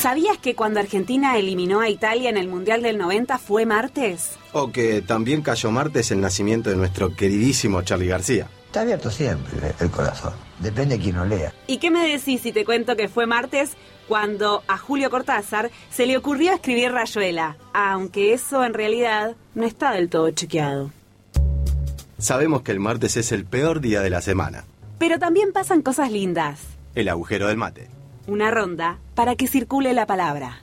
¿Sabías que cuando Argentina eliminó a Italia en el Mundial del 90 fue martes? O que también cayó martes el nacimiento de nuestro queridísimo Charlie García. Está abierto siempre el corazón. Depende de quién lo lea. ¿Y qué me decís si te cuento que fue martes cuando a Julio Cortázar se le ocurrió escribir Rayuela? Aunque eso en realidad no está del todo chequeado. Sabemos que el martes es el peor día de la semana. Pero también pasan cosas lindas. El agujero del mate. Una ronda para que circule la palabra.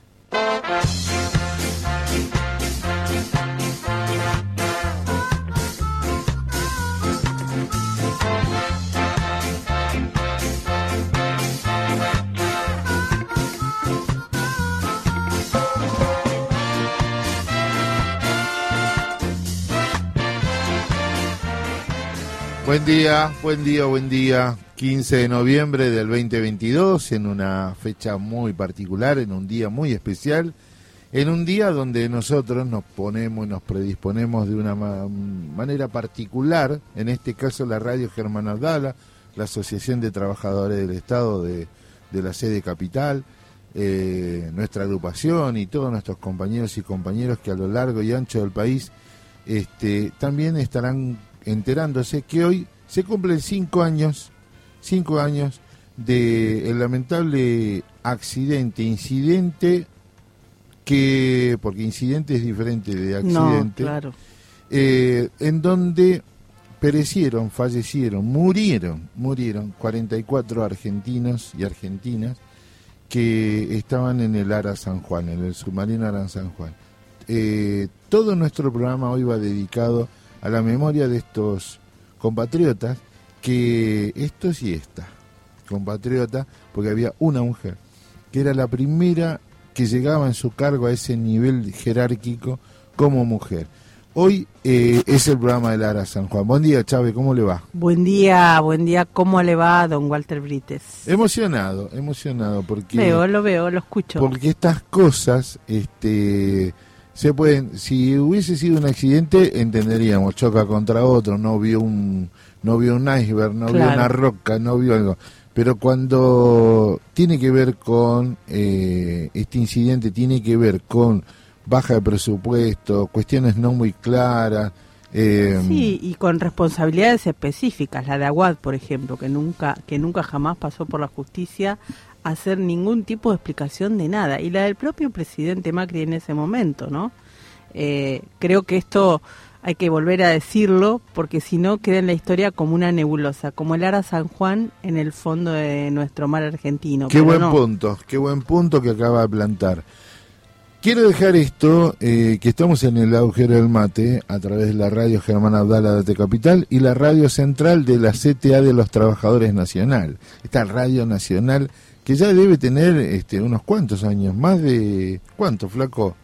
Buen día, buen día, buen día. 15 de noviembre del 2022, en una fecha muy particular, en un día muy especial, en un día donde nosotros nos ponemos y nos predisponemos de una manera particular, en este caso la radio Germán Abdala, la Asociación de Trabajadores del Estado de, la sede capital, eh, nuestra agrupación y todos nuestros compañeros y compañeros que a lo largo y ancho del país este, también estarán enterándose que hoy se cumplen cinco años, cinco años de el lamentable accidente, incidente que, porque incidente es diferente de accidente, claro. eh, en donde perecieron, fallecieron, murieron, murieron 44 argentinos y argentinas que estaban en el Ara San Juan, en el submarino Ara San Juan. Eh, todo nuestro programa hoy va dedicado a la memoria de estos compatriotas, que estos y esta, compatriota, porque había una mujer, que era la primera que llegaba en su cargo a ese nivel jerárquico como mujer. Hoy eh, es el programa de Lara San Juan. Buen día, Chávez, ¿cómo le va? Buen día, buen día, ¿cómo le va, don Walter Brites? Emocionado, emocionado, porque... Veo, lo veo, lo escucho. Porque estas cosas, este se pueden, si hubiese sido un accidente, entenderíamos, choca contra otro, no vio un, no vio un iceberg, no vio una roca, no vio algo. Pero cuando tiene que ver con eh, este incidente, tiene que ver con baja de presupuesto, cuestiones no muy claras. Eh, sí, y con responsabilidades específicas, la de Aguad, por ejemplo, que nunca, que nunca jamás pasó por la justicia hacer ningún tipo de explicación de nada. Y la del propio presidente Macri en ese momento, ¿no? Eh, creo que esto hay que volver a decirlo porque si no queda en la historia como una nebulosa, como el Ara San Juan en el fondo de nuestro mar argentino. Qué buen punto, qué buen punto que acaba de plantar. Quiero dejar esto, eh, que estamos en el agujero del mate, a través de la radio Germán Abdala de Capital y la radio central de la CTA de los Trabajadores Nacional. Esta radio nacional que ya debe tener este, unos cuantos años, más de... ¿Cuánto, flaco?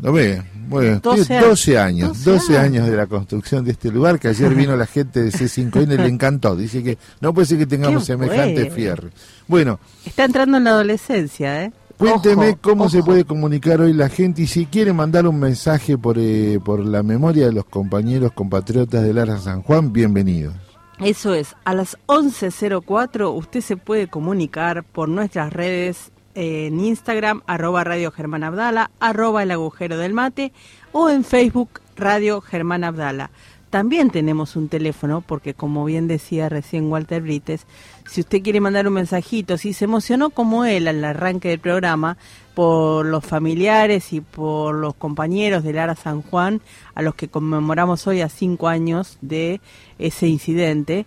¿Lo ve? Bueno, 12, años, 12, años de la construcción de este lugar, que ayer vino la gente de C5N y le encantó. Dice que no puede ser que tengamos semejante fierro. Bueno. Está entrando en la adolescencia, ¿eh? Cuénteme cómo se puede comunicar hoy la gente y si quiere mandar un mensaje por, eh, por la memoria de los compañeros compatriotas de Lara San Juan, bienvenidos. Eso es, a las 11.04 usted se puede comunicar por nuestras redes en Instagram, arroba Radio Germán Abdala, arroba el agujero del mate o en Facebook Radio Germán Abdala. También tenemos un teléfono porque como bien decía recién Walter Brites, si usted quiere mandar un mensajito, si se emocionó como él al arranque del programa por los familiares y por los compañeros de Lara San Juan, a los que conmemoramos hoy a cinco años de ese incidente,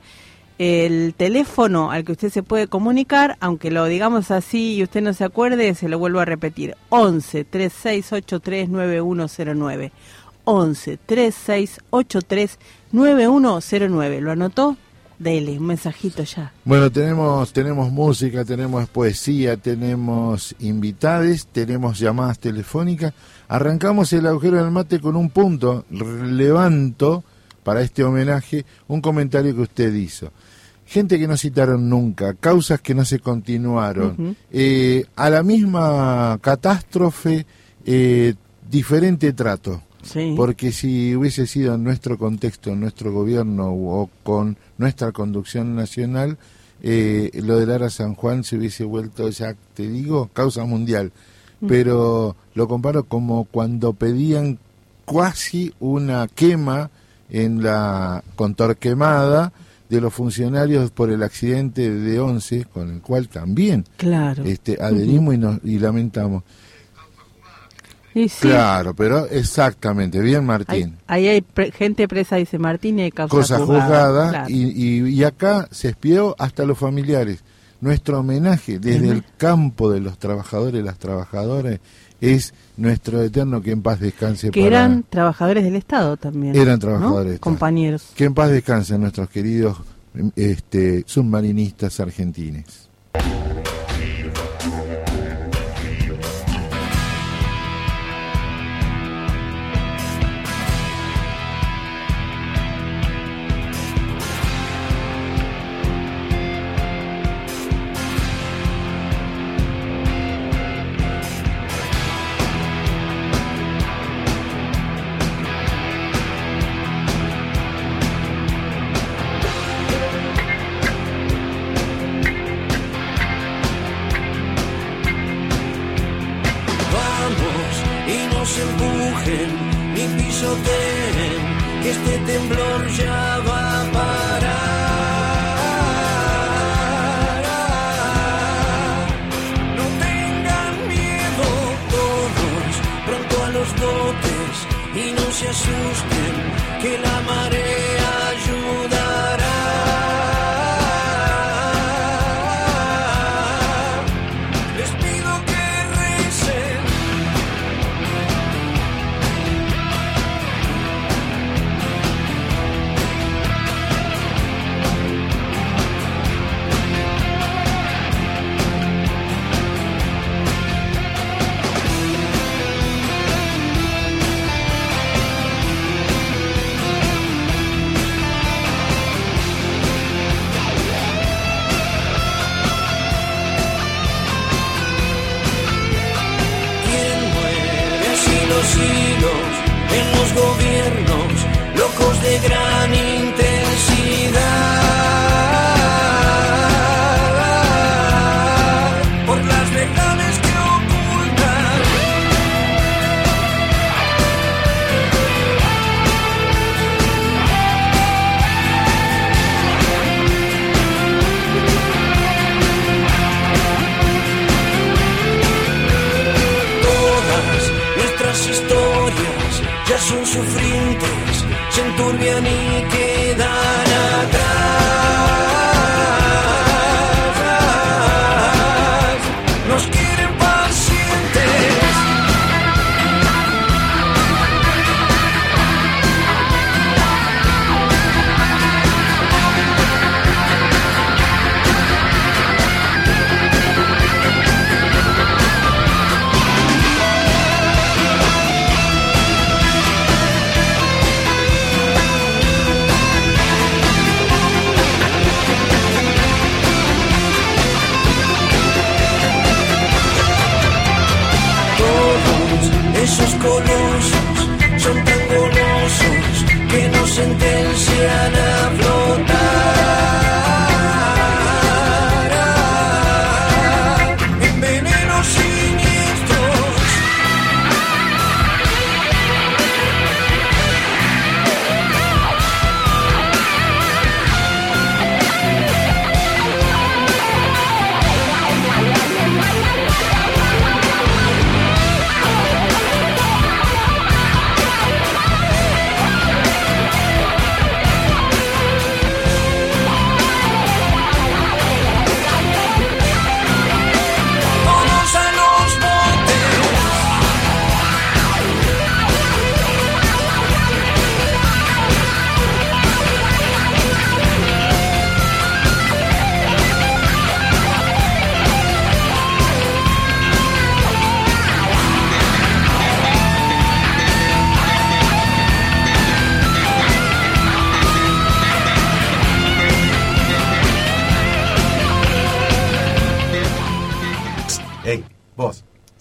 el teléfono al que usted se puede comunicar, aunque lo digamos así y usted no se acuerde, se lo vuelvo a repetir, 11 3683 9109. 11 3683 9109. ¿Lo anotó? Dele, un mensajito ya. Bueno, tenemos, tenemos música, tenemos poesía, tenemos invitades, tenemos llamadas telefónicas. Arrancamos el agujero del mate con un punto. Levanto para este homenaje un comentario que usted hizo. Gente que no citaron nunca, causas que no se continuaron, eh, a la misma catástrofe, eh, diferente trato. Porque si hubiese sido en nuestro contexto, en nuestro gobierno o con nuestra conducción nacional, eh, lo de Lara San Juan se hubiese vuelto, ya te digo, causa mundial. Pero lo comparo como cuando pedían casi una quema en la con Torquemada de los funcionarios por el accidente de Once, con el cual también Claro. este, adherimos y, nos, y lamentamos. Y sí, Claro, pero exactamente, bien Martín. Ahí, ahí hay pre- gente presa, dice Martín, y hay causa, Cosa juzgada, claro. y, y- y acá se espió hasta los familiares. Nuestro homenaje desde el campo de los trabajadores y las trabajadoras es nuestro eterno que en paz descanse. que para- eran trabajadores del Estado también. Eran ¿no? trabajadores del. Compañeros. Que en paz descansen nuestros queridos este, submarinistas argentines.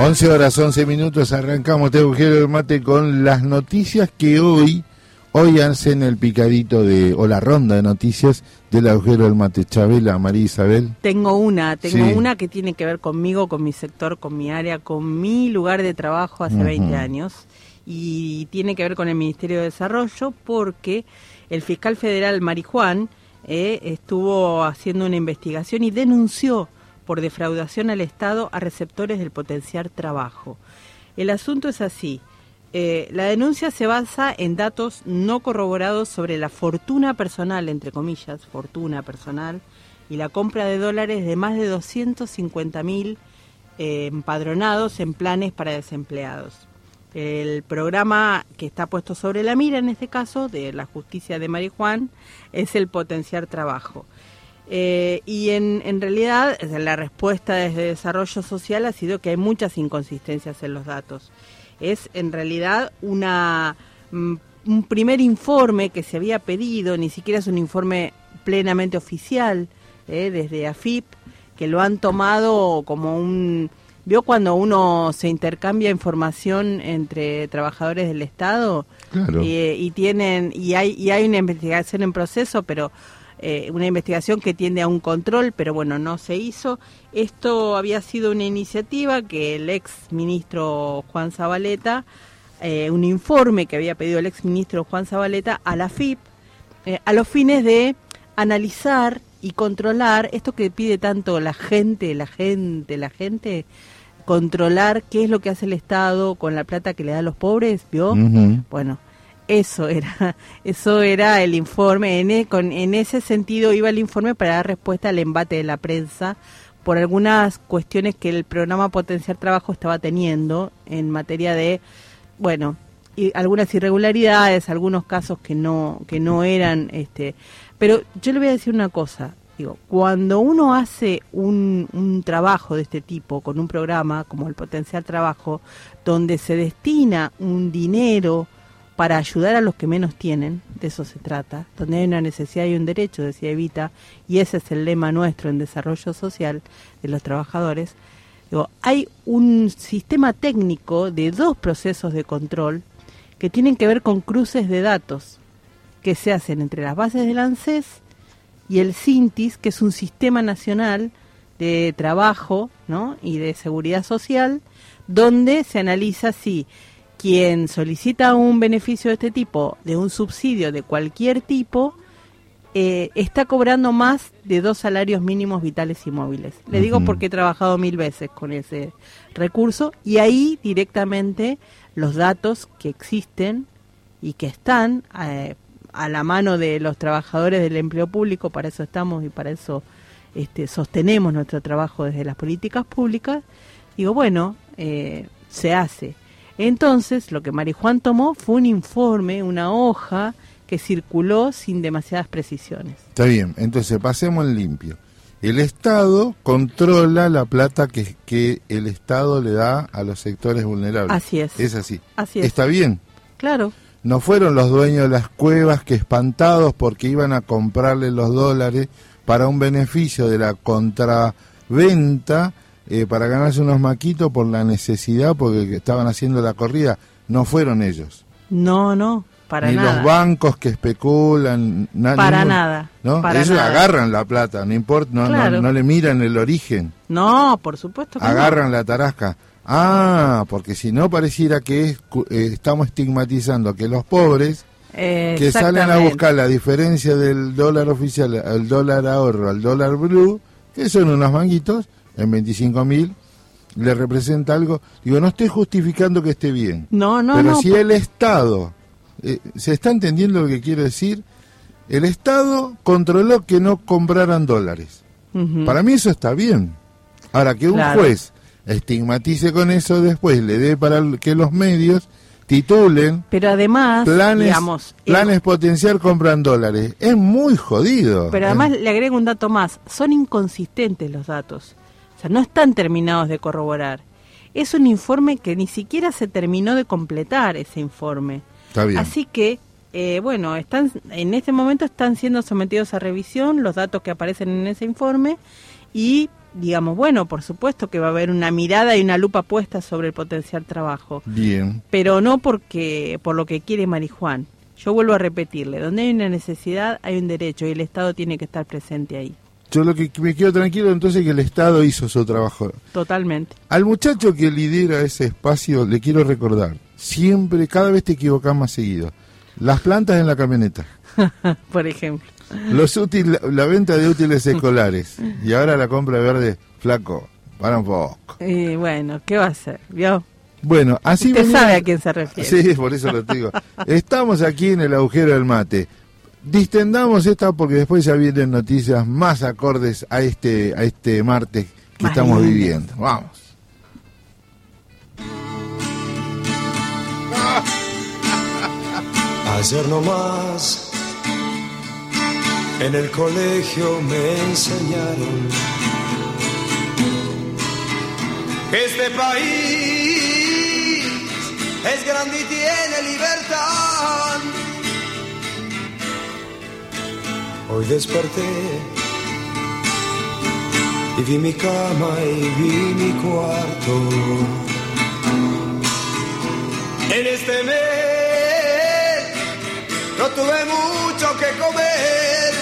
Once horas, 11 minutos, arrancamos este agujero del mate con las noticias que hoy, hoy hacen el picadito de, o la ronda de noticias del agujero del mate. Chabela, María Isabel. Tengo una, tengo Sí. una que tiene que ver conmigo, con mi sector, con mi área, con mi lugar de trabajo hace 20 Ujú. años y tiene que ver con el Ministerio de Desarrollo porque el fiscal federal Marijuán eh, estuvo haciendo una investigación y denunció por defraudación al Estado a receptores del potenciar trabajo. El asunto es así. Eh, la denuncia se basa en datos no corroborados sobre la fortuna personal, entre comillas, fortuna personal, y la compra de dólares de más de 250 mil eh, empadronados en planes para desempleados. El programa que está puesto sobre la mira en este caso de la justicia de Marijuán es el potenciar trabajo. Eh, y en, en realidad la respuesta desde desarrollo social ha sido que hay muchas inconsistencias en los datos. Es en realidad una, mm, un primer informe que se había pedido, ni siquiera es un informe plenamente oficial eh, desde AFIP, que lo han tomado como un... ¿Vio cuando uno se intercambia información entre trabajadores del Estado? Claro. Eh, y tienen y hay y hay una investigación en proceso pero eh, una investigación que tiende a un control pero bueno no se hizo. Esto había sido una iniciativa que el ex ministro Juan Zabaleta eh, un informe que había pedido el ex ministro Juan Zabaleta a la FIP eh, a los fines de analizar y controlar esto que pide tanto la gente la gente la gente controlar qué es lo que hace el Estado con la plata que le da a los pobres vio bueno, eso era, eso era el informe. En, e- con, en ese sentido iba el informe para dar respuesta al embate de la prensa por algunas cuestiones que el programa Potenciar Trabajo estaba teniendo en materia de, bueno, y algunas irregularidades, algunos casos que no, que no eran, este, pero yo le voy a decir una cosa. Digo, cuando uno hace un, un trabajo de este tipo con un programa como el Potencial Trabajo, donde se destina un dinero para ayudar a los que menos tienen, de eso se trata, donde hay una necesidad y un derecho, decía Evita, y ese es el lema nuestro en desarrollo social de los trabajadores, digo, hay un sistema técnico de dos procesos de control que tienen que ver con cruces de datos que se hacen entre las bases del ANSES y el CINTIS, que es un sistema nacional de trabajo y de seguridad social, donde se analiza si quien solicita un beneficio de este tipo, de un subsidio de cualquier tipo, eh, está cobrando más de dos salarios mínimos vitales y móviles. Le digo porque he trabajado mil veces con ese recurso y ahí directamente los datos que existen y que están eh, a la mano de los trabajadores del empleo público, para eso estamos y para eso este, sostenemos nuestro trabajo desde las políticas públicas, digo, bueno, eh, se hace. Entonces, lo que Marijuán tomó fue un informe, una hoja que circuló sin demasiadas precisiones. Está bien, entonces pasemos en limpio. El Estado controla la plata que, que el Estado le da a los sectores vulnerables. Así es. Es así. Así es. Está bien. Claro, No fueron los dueños de las cuevas que espantados porque iban a comprarle los dólares para un beneficio de la contraventa eh, para ganarse unos maquitos por la necesidad porque estaban haciendo la corrida. No fueron ellos. no, no, para Ni nada. los bancos que especulan. na- Para ningún- nada, ¿no? para ellos nada. agarran la plata, no importa, no, no- Claro. no le miran el origen. No, por supuesto que no. agarran la tarasca. Ah, porque si no pareciera que es eh, estamos estigmatizando que los pobres que salen a buscar la diferencia del dólar oficial al dólar ahorro, al dólar blue, que son unos manguitos, en 25 mil, le representa algo. Digo, no estoy justificando que esté bien. No, no, pero no. si el Estado, eh, ¿se está entendiendo lo que quiero decir? El Estado controló que no compraran dólares. Para mí eso está bien. Ahora, que un Claro. juez estigmatice con eso, después le dé para que los medios titulen Pero además, planes, digamos, el- planes potenciar compran dólares. Es muy jodido. pero Eh, además le agrego un dato más, son inconsistentes los datos. O sea, no están terminados de corroborar. Es un informe que ni siquiera se terminó de completar ese informe. Está bien. Así que, eh, bueno, están en este momento están siendo sometidos a revisión los datos que aparecen en ese informe y, digamos, bueno, por supuesto que va a haber una mirada y una lupa puesta sobre el potencial trabajo, Bien. pero no porque por lo que quiere Marijuán. Yo vuelvo a repetirle, donde hay una necesidad hay un derecho y el Estado tiene que estar presente ahí, Yo lo que me quedo tranquilo entonces es que el Estado hizo su trabajo. totalmente. Al muchacho que lidera ese espacio le quiero recordar, siempre, cada vez te equivocas más seguido. Las plantas en la camioneta, por ejemplo. los útil, la venta de útiles escolares y ahora la compra verde, flaco, para un poco. Y bueno, ¿qué va a hacer? ¿Vio? Bueno, así Usted venía- sabe a quién se refiere. Sí, por eso lo digo. Estamos aquí en el agujero del mate. Distendamos esta porque después ya vienen noticias más acordes a este a este martes que Más estamos viviendo. Vamos. Ayer nomás en el colegio me enseñaron que este país es grande y tiene libertad. Hoy desperté y vi mi cama y vi mi cuarto. En este mes no tuve mucho que comer.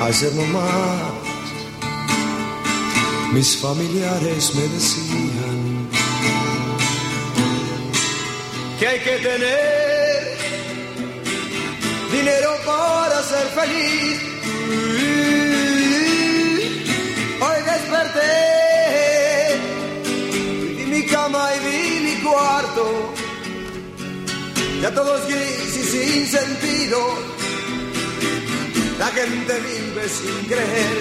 Ayer nomás mis familiares me decían que hay que tener dinero para ser feliz. Hoy desperté vi mi cama y vi mi cuarto. Ya todo es gris y sin sentido. La gente vive sin creer.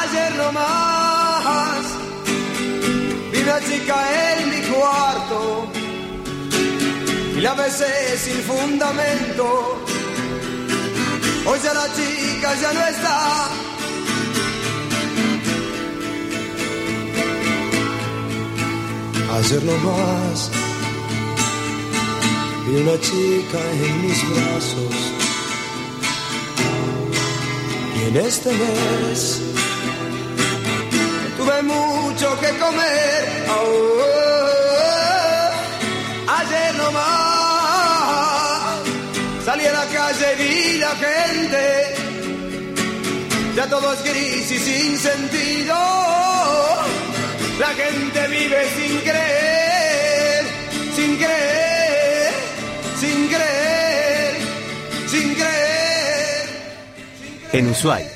Ayer nomás vi una chica en mi cuarto y la besé sin fundamento. Hoy ya la chica ya no está. Ayer nomás vi una chica en mis brazos y en este mes tuve mucho que comer. Oh, ayer nomás salí a la calle y vi la gente. Ya todo es gris y sin sentido. La gente vive sin creer, sin creer, sin creer, sin creer. En Ushuaia,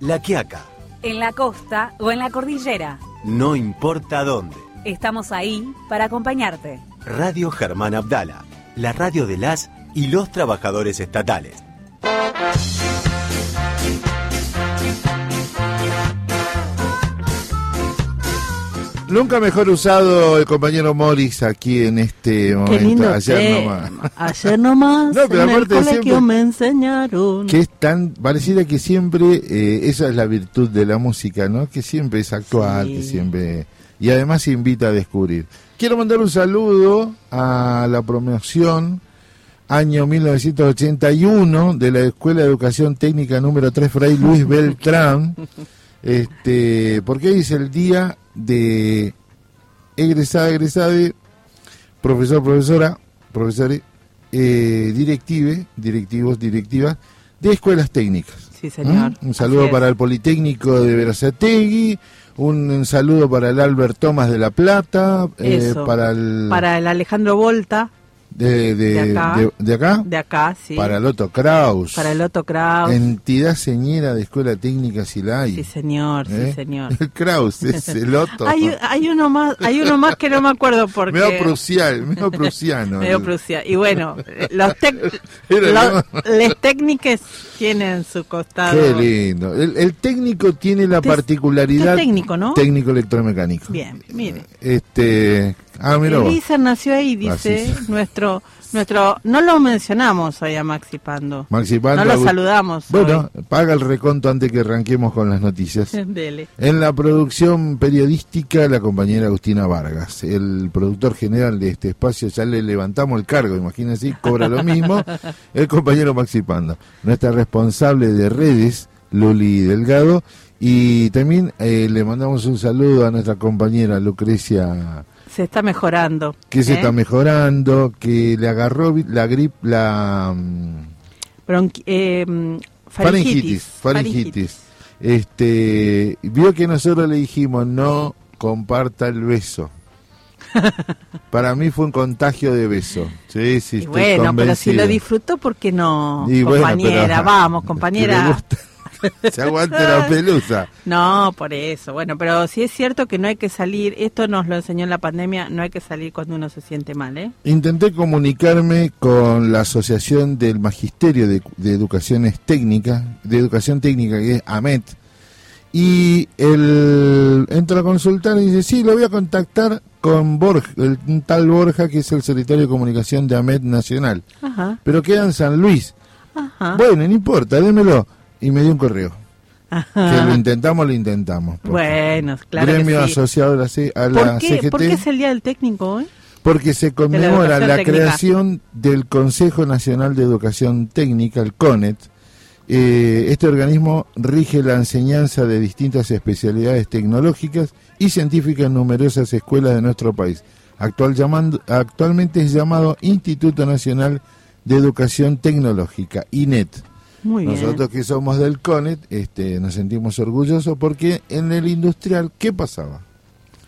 La Quiaca, En la costa o en la cordillera, no importa dónde. estamos ahí para acompañarte. Radio Germán Abdala, la radio de las y los trabajadores estatales. Nunca mejor usado el compañero Morris aquí en este Qué momento. lindo Ayer tema. nomás. Ayer nomás No, pero en el aparte colegio siempre- me enseñaron. Que es tan, pareciera que siempre, eh, esa es la virtud de la música, ¿no? Que siempre es actual, Sí. que siempre... Y además invita a descubrir. Quiero mandar un saludo a la promoción año 1981 de la Escuela de Educación Técnica número 3 Fray Luis Beltrán, este, porque hoy es el día de egresada, egresade, profesor, profesora, profesores, eh, directive, directivos, directivas de escuelas técnicas. Sí, señor. ¿Mm? Un saludo para el Politécnico de Verazategui, un, un saludo para el Albert Thomas de La Plata, eh, para el Para el Alejandro Volta, De, de, De acá. de- de acá, De acá, sí. para el Otto Kraus. Para el Otto Kraus. Entidad señera de Escuela Técnica Silay. Sí, señor, ¿Eh? sí, señor. El Kraus, es el Otto. Hay, hay uno más, hay uno más que no me acuerdo porque Medio prusial, medio prusiano. medio Prusia. Y bueno, los los, les técnicas tienen su costado. Qué lindo. El, el técnico tiene la particularidad. técnico, ¿no? Técnico electromecánico. Bien, mire. Este. Ah, mira vos. Elisa nació ahí, dice Así. nuestro, nuestro, no lo mencionamos hoy a Maxi Pando. Maxi Pando, No lo saludamos. Bueno, paga el reconto antes que arranquemos con las noticias. Dele. En la producción periodística, la compañera Agustina Vargas. El productor general de este espacio, ya le levantamos el cargo, imagínense, cobra lo mismo. El compañero Maxi Pando. Nuestra responsable de redes, Luli Delgado. Y también eh, le mandamos un saludo a nuestra compañera Lucrecia, Se está mejorando. que se ¿eh? está mejorando, que le agarró la gripe, la. mm, Bronqui- eh, mm, faringitis, faringitis. Este, vio que nosotros le dijimos no comparta el beso. Para mí fue un contagio de beso. Sí, sí, Y estoy bueno, pero si lo disfrutó, ¿por qué no? Y bueno, compañera, pero- vamos, compañera. Se aguante la pelusa. No, por eso. Bueno, pero sí es cierto que no hay que salir, esto nos lo enseñó en la pandemia, no hay que salir cuando uno se siente mal, ¿eh? Intenté comunicarme con la Asociación del Magisterio de, de Educaciones Técnicas, de Educación Técnica, que es AMET, y el entro a consultar y dice, sí, lo voy a contactar con Borja, el tal Borja, que es el secretario de comunicación de AMET Nacional, Ajá, pero queda en San Luis. ajá. Bueno, no importa, démelo. Y me dio un correo. ajá. Que lo intentamos, lo intentamos. Bueno, claro Gremio que sí. asociado a la, a la ¿Por qué, CGT. ¿Por qué es el Día del Técnico hoy? Porque se conmemora la técnica. creación del Consejo Nacional de Educación Técnica, el CONET. Eh, este organismo rige la enseñanza de distintas especialidades tecnológicas y científicas en numerosas escuelas de nuestro país. Actual llamando- actualmente es llamado Instituto Nacional de Educación Tecnológica, INET. Muy bien. Nosotros que somos del CONET este, nos sentimos orgullosos porque en el industrial, ¿qué pasaba?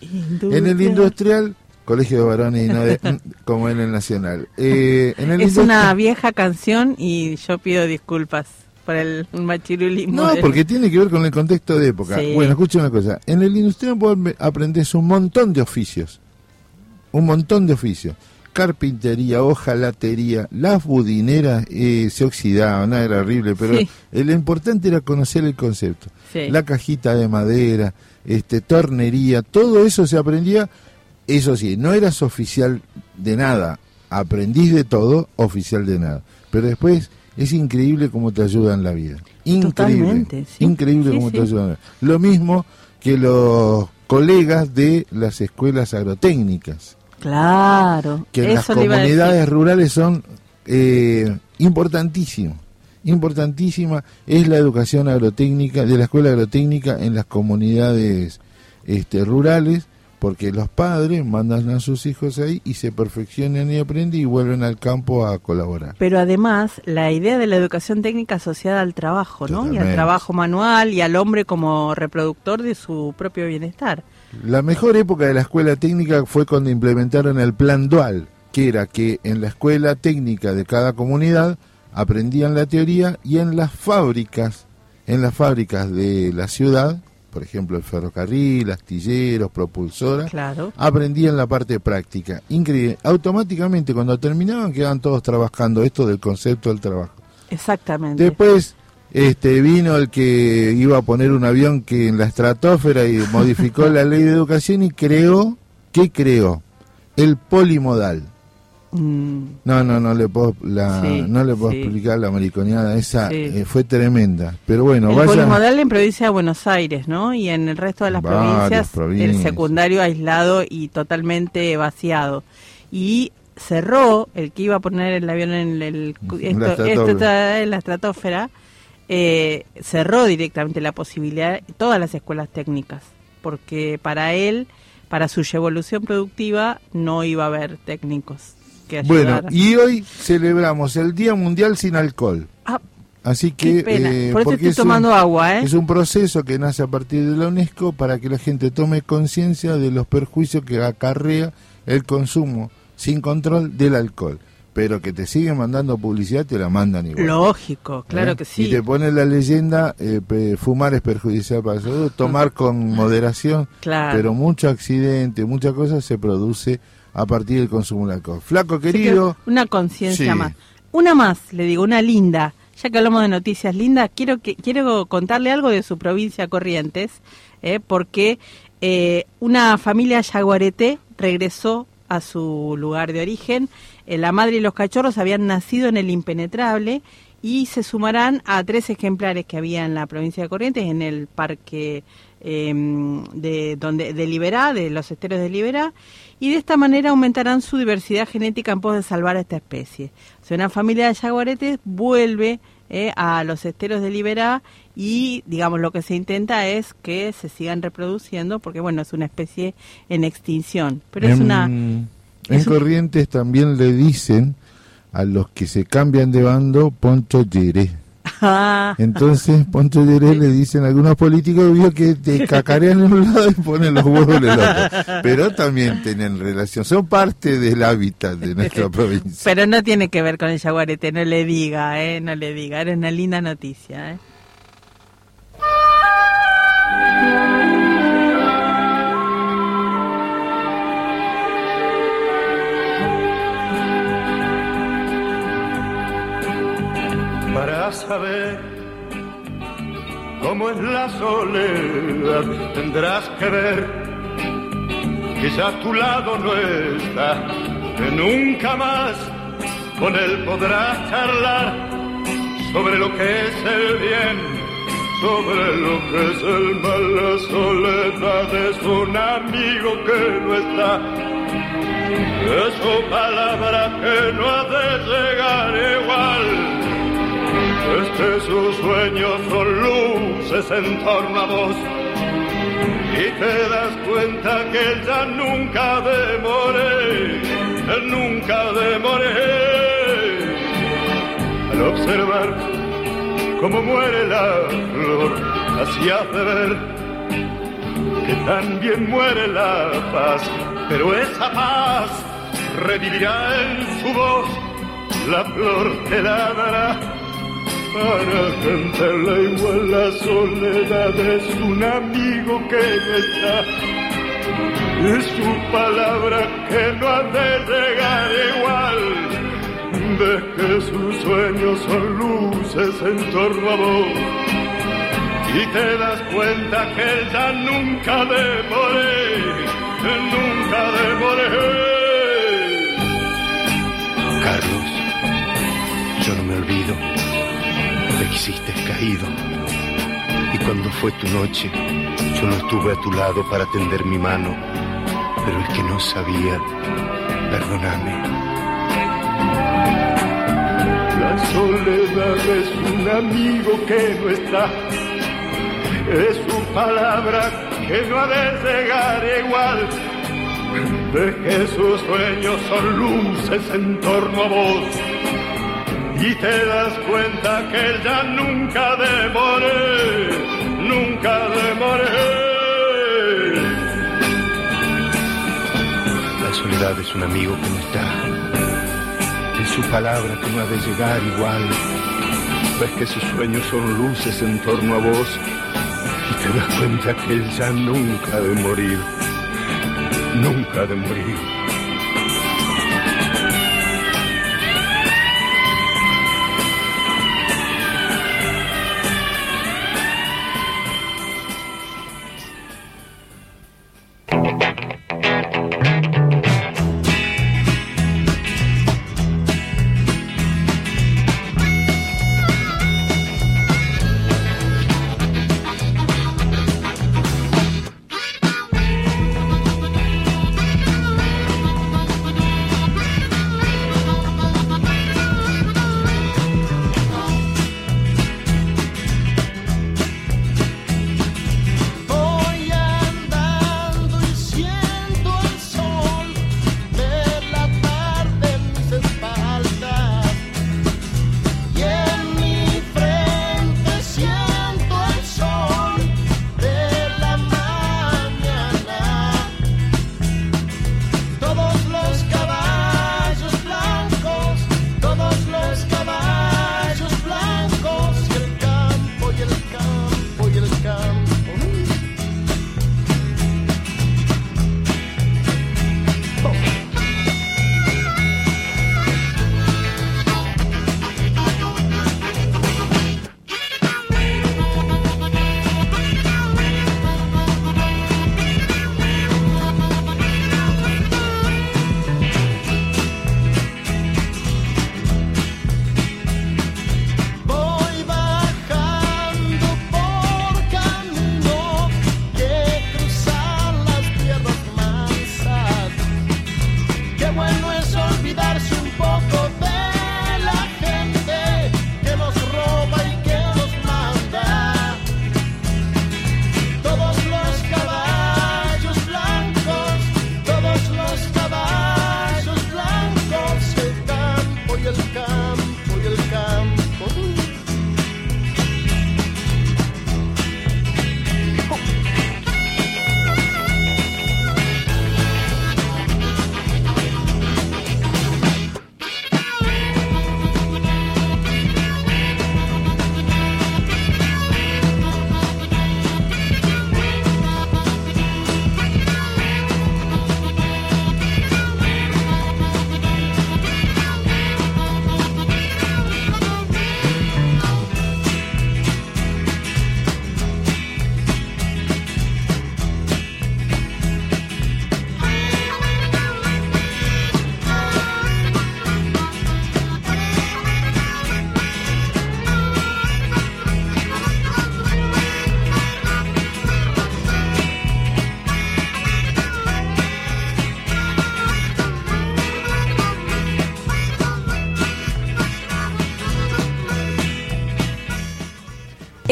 En el industrial, colegio de varones y no de, como en el nacional. Eh, en el Es industrial- una vieja canción y yo pido disculpas por el machirulismo. No, porque tiene que ver con el contexto de época. Sí. Bueno, escucha una cosa. En el industrial vos aprendés un montón de oficios. Un montón de oficios. Carpintería, hojalatería, las budineras eh, se oxidaban, nada era horrible, pero Sí. lo importante era conocer el concepto. Sí. La cajita de madera, este, tornería, todo eso se aprendía. Eso sí, no eras oficial de nada, aprendiz de todo, oficial de nada. Pero después es increíble cómo te ayuda en la vida. Increíble. Sí. Increíble cómo te ayuda. en la vida. Lo mismo que los colegas de las escuelas agrotécnicas, Claro. que en las comunidades rurales son eh, importantísimos. Importantísima es la educación agrotécnica, de la escuela agrotécnica en las comunidades este, rurales, porque los padres mandan a sus hijos ahí y se perfeccionan y aprenden y vuelven al campo a colaborar. Pero además, la idea de la educación técnica asociada al trabajo, ¿no? Y al trabajo manual y al hombre como reproductor de su propio bienestar. La mejor época de la escuela técnica fue cuando implementaron el plan dual, que era que en la escuela técnica de cada comunidad aprendían la teoría y en las fábricas, en las fábricas de la ciudad, por ejemplo el ferrocarril, astilleros, propulsoras, Claro. aprendían la parte práctica. Increíble. Automáticamente cuando terminaban quedaban todos trabajando esto del concepto del trabajo. Exactamente. Después este vino el que iba a poner un avión que en la estratosfera y modificó la ley de educación y creó, ¿qué creó? El polimodal. Mm, No, no, no le puedo, la, Sí, no le puedo sí. explicar la mariconeada, esa Sí. eh, fue tremenda. Pero bueno, el vaya. polimodal en provincia de Buenos Aires, ¿no? Y en el resto de las provincias, provincias. el secundario aislado y totalmente vaciado. Y cerró el que iba a poner el avión en el esto- la esto estratosfera. está en la estratosfera, eh, cerró directamente la posibilidad todas las escuelas técnicas, porque para él, para su evolución productiva, no iba a haber técnicos que Bueno, y hoy celebramos el Día Mundial sin Alcohol. Ah, Así que eh, Por eso porque estoy es un- tomando agua, ¿eh? Es un proceso que nace a partir de la UNESCO para que la gente tome conciencia de los perjuicios que acarrea el consumo sin control del alcohol. Pero que te siguen mandando publicidad, te la mandan igual. Lógico, claro ¿Eh? que sí. Y te pone la leyenda, eh, fumar es perjudicial para la salud, tomar con moderación, Claro. pero mucho accidente, mucha cosa se produce a partir del consumo de alcohol. Flaco que querido, una conciencia Sí. más. Una más, le digo, una linda. Ya que hablamos de noticias lindas, quiero que quiero contarle algo de su provincia Corrientes, eh, porque eh, una familia yaguareté regresó a su lugar de origen. Eh, la madre y los cachorros habían nacido en el impenetrable y se sumarán a tres ejemplares que había en la provincia de Corrientes, en el parque eh, de, donde, de Liberá, de los esteros de Liberá, y de esta manera aumentarán su diversidad genética en pos de salvar a esta especie. O sea, una familia de jaguaretes vuelve eh, a los esteros de Liberá y, digamos, lo que se intenta es que se sigan reproduciendo, porque, bueno, es una especie en extinción. Pero es en, una... en Corrientes también le dicen a los que se cambian de bando Poncho Yeré. Ah, Entonces, Poncho Yeré le dicen a algunos políticos vio que te cacarean en un lado y ponen los huevos en el otro. Pero también tienen relación, son parte del hábitat de nuestra provincia. pero no tiene que ver con el jaguarete, no le diga, eh, no le diga. Era una linda noticia, eh. Para saber cómo es la soledad. Tendrás que ver a tu lado no está que nunca más con él podrás charlar sobre lo que es el bien sobre lo que es el mal. La soledad es un amigo que no está es su palabra que no ha de llegar igual es que sus sueños son luces en torno a vos y te das cuenta que ya nunca demore, él nunca demore. Al observar cómo muere la flor, así hace ver que también muere la paz, pero esa paz revivirá en su voz, la flor te la dará para cantarla igual la soledad. Es un amigo que no está. Es su palabra que no ha de llegar igual. De que sus sueños son luces en torno a vos. Y te das cuenta que ya nunca demore nunca demore Carlos, yo no me olvido hiciste caído. Y cuando fue tu noche, yo no estuve a tu lado para tender mi mano, pero es que no sabía. Perdóname. La soledad es un amigo que no está, es su palabra que no ha de llegar igual, de que sus sueños son luces en torno a vos, y te das cuenta que ya nunca demore, nunca demore. La soledad es un amigo que no está. Es su palabra que no ha de llegar igual. Ves que sus sueños son luces en torno a vos y te das cuenta que él ya nunca ha de morir. Nunca ha de morir.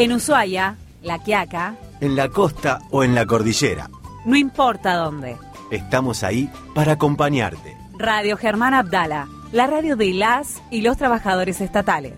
En Ushuaia, La Quiaca, En la costa o en la cordillera. no importa dónde. Estamos ahí para acompañarte. Radio Germán Abdala, la radio de las y los trabajadores estatales.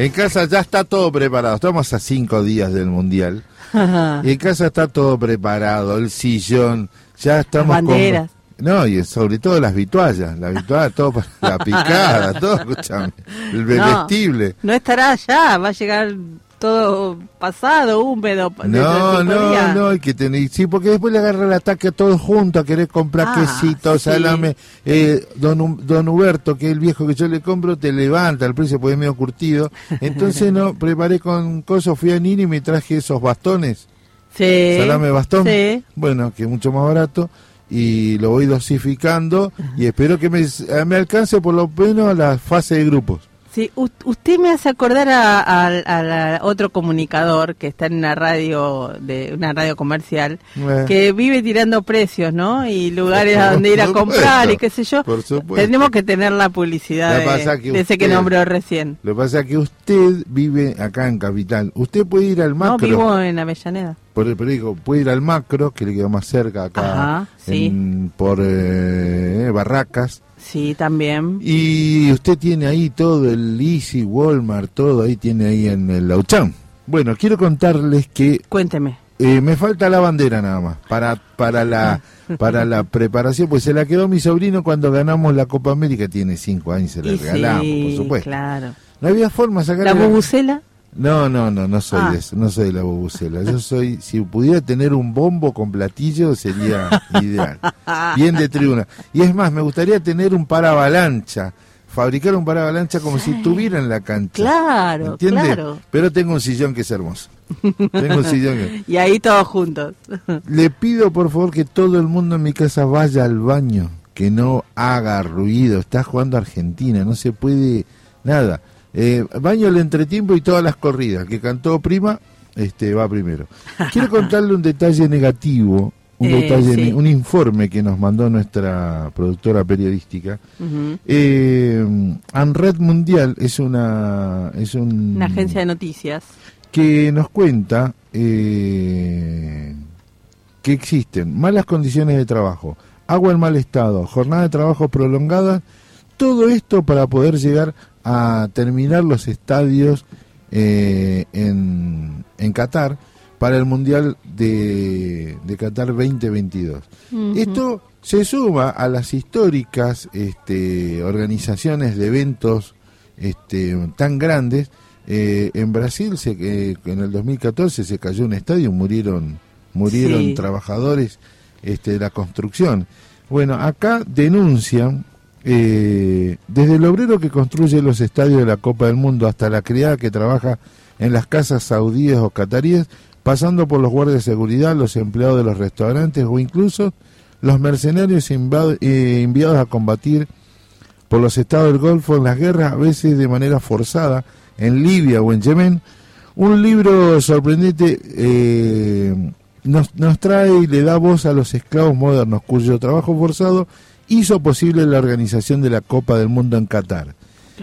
En casa ya está todo preparado. Estamos a cinco días del mundial. Y en casa está todo preparado. El sillón. Ya estamos Las banderas. con. No, y sobre todo las vituallas. La vitualla, todo para la picada, todo, escúchame. El No, vestible. No estará allá, va a llegar todo pasado, húmedo. No, no, no, hay que tener. Sí, porque después le agarra el ataque a todos juntos a querer comprar Ah, quesito, sí. salame. Eh, don, don Huberto, que es el viejo que yo le compro, te levanta el precio porque es medio curtido. Entonces, no, preparé con cosas, fui a Nini y me traje esos bastones. Sí. salame bastón. Sí. Bueno, que es mucho más barato. Y lo voy dosificando y espero que me, me alcance por lo menos la fase de grupos. Sí, usted me hace acordar a, a- otro comunicador que está en una radio de una radio comercial Eh. que vive tirando precios, ¿no? Y lugares a donde ir a comprar supuesto, y qué sé yo. por supuesto. Tenemos que tener la publicidad de, ese que nombró recién. Lo que pasa es que usted vive acá en Capital. Usted puede ir al No, macro. vivo en Avellaneda. Por el periódico, puede ir al macro, que le queda más cerca acá, Ajá, sí. en- por eh, Barracas. Sí, también. Y usted tiene ahí todo, el Easy, Walmart, todo ahí tiene ahí en el Lauchán. Bueno, quiero contarles que Cuénteme. eh, me falta la bandera nada más para para la para la preparación, pues se la quedó mi sobrino cuando ganamos la Copa América, tiene cinco años, se la Y regalamos, sí, por supuesto. claro. No había forma de sacar ¿La bubucela? No, no, no, no soy Ah. de eso, no soy de la bubucela. Yo soy, si pudiera tener un bombo con platillo sería ideal. Bien de tribuna. Y es más, me gustaría tener un paravalancha, fabricar un paravalancha como si tuviera en la cancha. Claro, claro. Pero tengo un sillón que es hermoso. Tengo un sillón que... Y ahí todos juntos. Le pido por favor que todo el mundo en mi casa vaya al baño, que no haga ruido. Está jugando Argentina, no se puede nada. Eh, baño el entretiempo y todas las corridas. Que cantó prima, este va primero. Quiero contarle un detalle negativo, un Eh, detalle, sí. un informe que nos mandó nuestra productora periodística. Ujú. Eh, Anred Mundial es una es un Una agencia de noticias. que nos cuenta eh, que existen malas condiciones de trabajo, agua en mal estado, jornada de trabajo prolongada, todo esto para poder llegar a terminar los estadios eh, en, en Qatar para el Mundial de, de Qatar 2022. Esto se suma a las históricas este, organizaciones de eventos este, tan grandes. Eh, en Brasil, se, eh, en el 2014, se cayó un estadio, murieron, murieron Sí. trabajadores este, de la construcción. Bueno, acá denuncian, eh, desde el obrero que construye los estadios de la Copa del Mundo hasta la criada que trabaja en las casas saudíes o cataríes, pasando por los guardias de seguridad, los empleados de los restaurantes o incluso los mercenarios eh, enviados a combatir por los estados del Golfo en las guerras, a veces de manera forzada, en Libia o en Yemen. Un libro sorprendente eh, nos, nos trae y le da voz a los esclavos modernos cuyo trabajo forzado hizo posible la organización de la Copa del Mundo en Qatar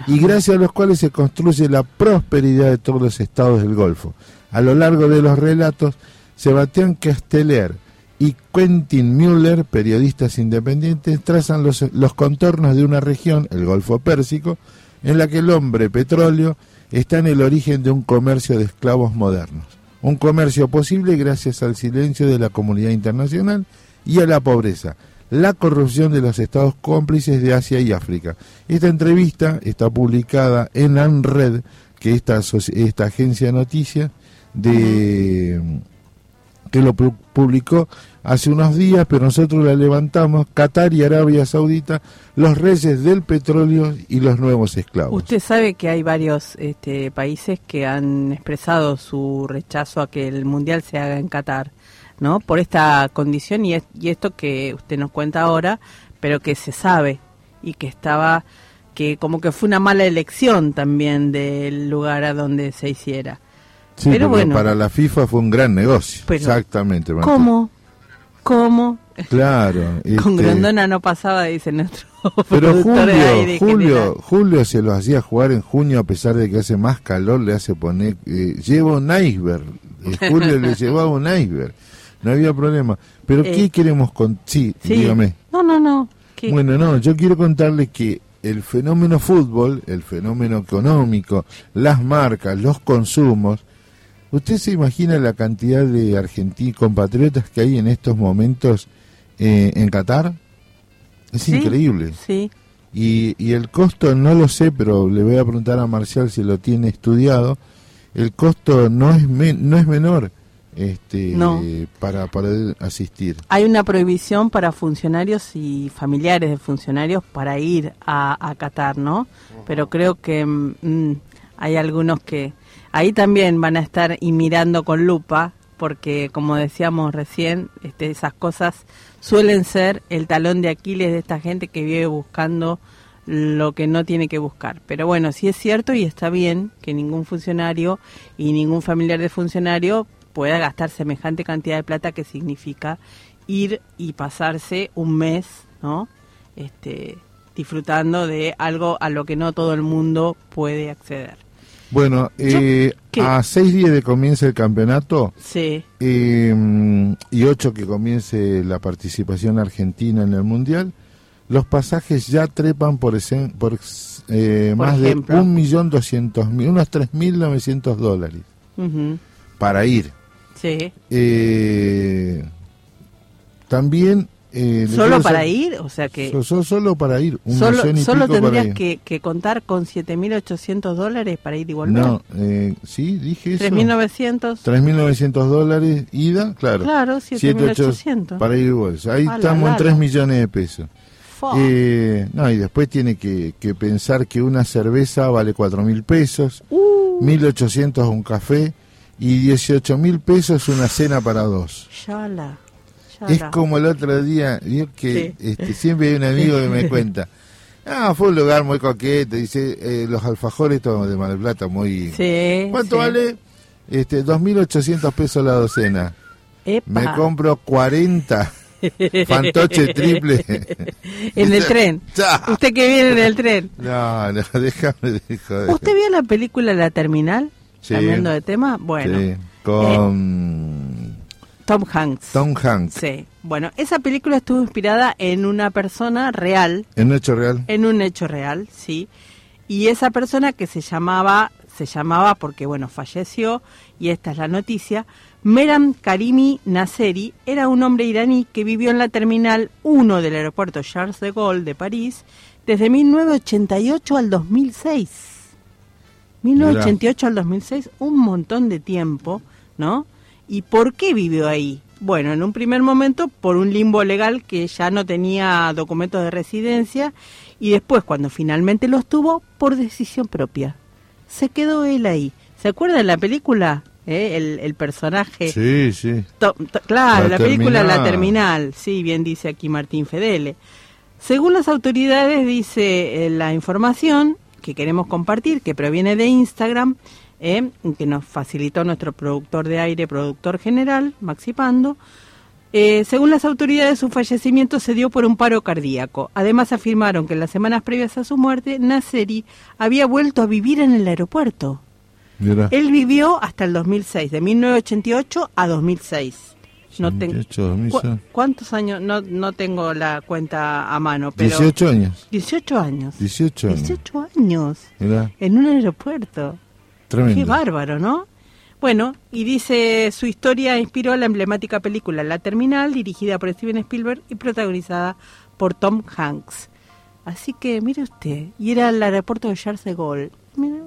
y gracias a los cuales se construye la prosperidad de todos los estados del Golfo. A lo largo de los relatos, Sebastián Casteller y Quentin Müller, periodistas independientes, trazan los, los contornos de una región, el Golfo Pérsico, en la que el hombre petróleo está en el origen de un comercio de esclavos modernos. Un comercio posible gracias al silencio de la comunidad internacional y a la pobreza, la corrupción de los estados cómplices de Asia y África. Esta entrevista está publicada en ANRED, que es esta, esta agencia de noticias de, que lo pu- publicó hace unos días, pero nosotros la levantamos, Qatar y Arabia Saudita, los reyes del petróleo y los nuevos esclavos. Usted sabe que hay varios este, países que han expresado su rechazo a que el mundial se haga en Qatar, ¿no? Por esta condición y, es- y esto que usted nos cuenta ahora, pero que se sabe y que estaba, que como que fue una mala elección también del lugar a donde se hiciera. Sí, pero bueno. para la FIFA fue un gran negocio. Pero, Exactamente. Martín. ¿Cómo? ¿Cómo? Claro. Con este, Grondona no pasaba, dice nuestro Pero de Julio. Julio, Julio se los hacía jugar en junio a pesar de que hace más calor, le hace poner, eh, lleva un iceberg. Eh, Julio le llevaba un iceberg. No había problema. Pero Eh, ¿qué queremos con...? Sí, Sí. dígame. No, no, no. ¿Qué? Bueno, no, yo quiero contarle que el fenómeno fútbol, el fenómeno económico, las marcas, los consumos, ¿usted se imagina la cantidad de argentinos compatriotas que hay en estos momentos eh, en Qatar? Es Sí, increíble. Sí. Y, y el costo no lo sé, pero le voy a preguntar a Marcial si lo tiene estudiado. El costo no es no es menor este No. para poder asistir. Hay una prohibición para funcionarios y familiares de funcionarios para ir a, a Qatar, ¿no? Pero creo que mm, hay algunos que ahí también van a estar y mirando con lupa, porque como decíamos recién, este, esas cosas suelen ser el talón de Aquiles de esta gente que vive buscando lo que no tiene que buscar. Pero bueno, sí es cierto y está bien que ningún funcionario y ningún familiar de funcionario pueda gastar semejante cantidad de plata que significa ir y pasarse un mes, ¿no? Este, disfrutando de algo a lo que no todo el mundo puede acceder. Bueno, eh, a seis días de comience el campeonato Sí, eh, y ocho que comience la participación argentina en el mundial, los pasajes ya trepan por, esen- por eh, Por más ejemplo. de un millón doscientos mil, unos tres mil novecientos dólares ujú, para ir. Sí. Eh, también eh, ¿Solo para hacer- ir? O sea que So- so- solo para ir, un solo, solo tendrías que, que contar con 7.800 dólares para ir y volver. No, eh, sí, dije eso. 3.900. 3.900 dólares ida, claro. Claro, 7.800. para ir y volver. Ahí A la estamos en larga. 3 millones de pesos. Eh, no, y después tiene que, que pensar que una cerveza vale 4 mil pesos, Uh, 1.800 un café y 18 mil pesos una cena para dos. yala, Es yala. como el otro día, yo que Sí. este, siempre hay un amigo que me cuenta, ah, fue un lugar muy coqueto, dice, eh, los alfajores todos de Mar del Plata, muy... Sí, ¿Cuánto sí. vale? Este, 2.800 pesos la docena. Epa. Me compro 40 fantoche triple. En el tren. Usted que viene en el tren. No, no, déjame joder. ¿Usted vio la película La Terminal? Sí. Cambiando de tema. Bueno, Sí, con Tom Hanks. Tom Hanks. Sí. Bueno, esa película estuvo inspirada en una persona real, ¿En hecho real? en un hecho real, sí. Y esa persona que se llamaba, se llamaba porque bueno, falleció, y esta es la noticia, Meram Karimi Nasseri era un hombre iraní que vivió en la terminal 1 del aeropuerto Charles de Gaulle de París desde 1988 al 2006. 1988 al 2006, un montón de tiempo, ¿no? ¿Y por qué vivió ahí? Bueno, en un primer momento por un limbo legal que ya no tenía documentos de residencia y después cuando finalmente los tuvo por decisión propia. Se quedó él ahí. ¿Se acuerdan de la película? ¿Eh? El, el personaje... Sí, sí. To- to- claro, La la, película La Terminal. Terminal, sí, bien dice aquí Martín Fedele. Según las autoridades, dice eh, la información que queremos compartir, que proviene de Instagram, eh, que nos facilitó nuestro productor de aire, productor general, Maxi Pando. Eh, según las autoridades, su fallecimiento se dio por un paro cardíaco. Además, afirmaron que en las semanas previas a su muerte, Nasseri había vuelto a vivir en el aeropuerto. Mira. Él vivió hasta el 2006, de 1988 a 2006. No tengo 18, 2006. ¿Cuántos años? No, no tengo la cuenta a mano, pero 18 años. 18 años. 18 años. 18 años Mira, en un aeropuerto. tremendo. Qué bárbaro, ¿no? Bueno, y dice, su historia inspiró la emblemática película La Terminal, dirigida por Steven Spielberg y protagonizada por Tom Hanks. Así que, mire usted, y era el aeropuerto de Charles de Gaulle. Mira,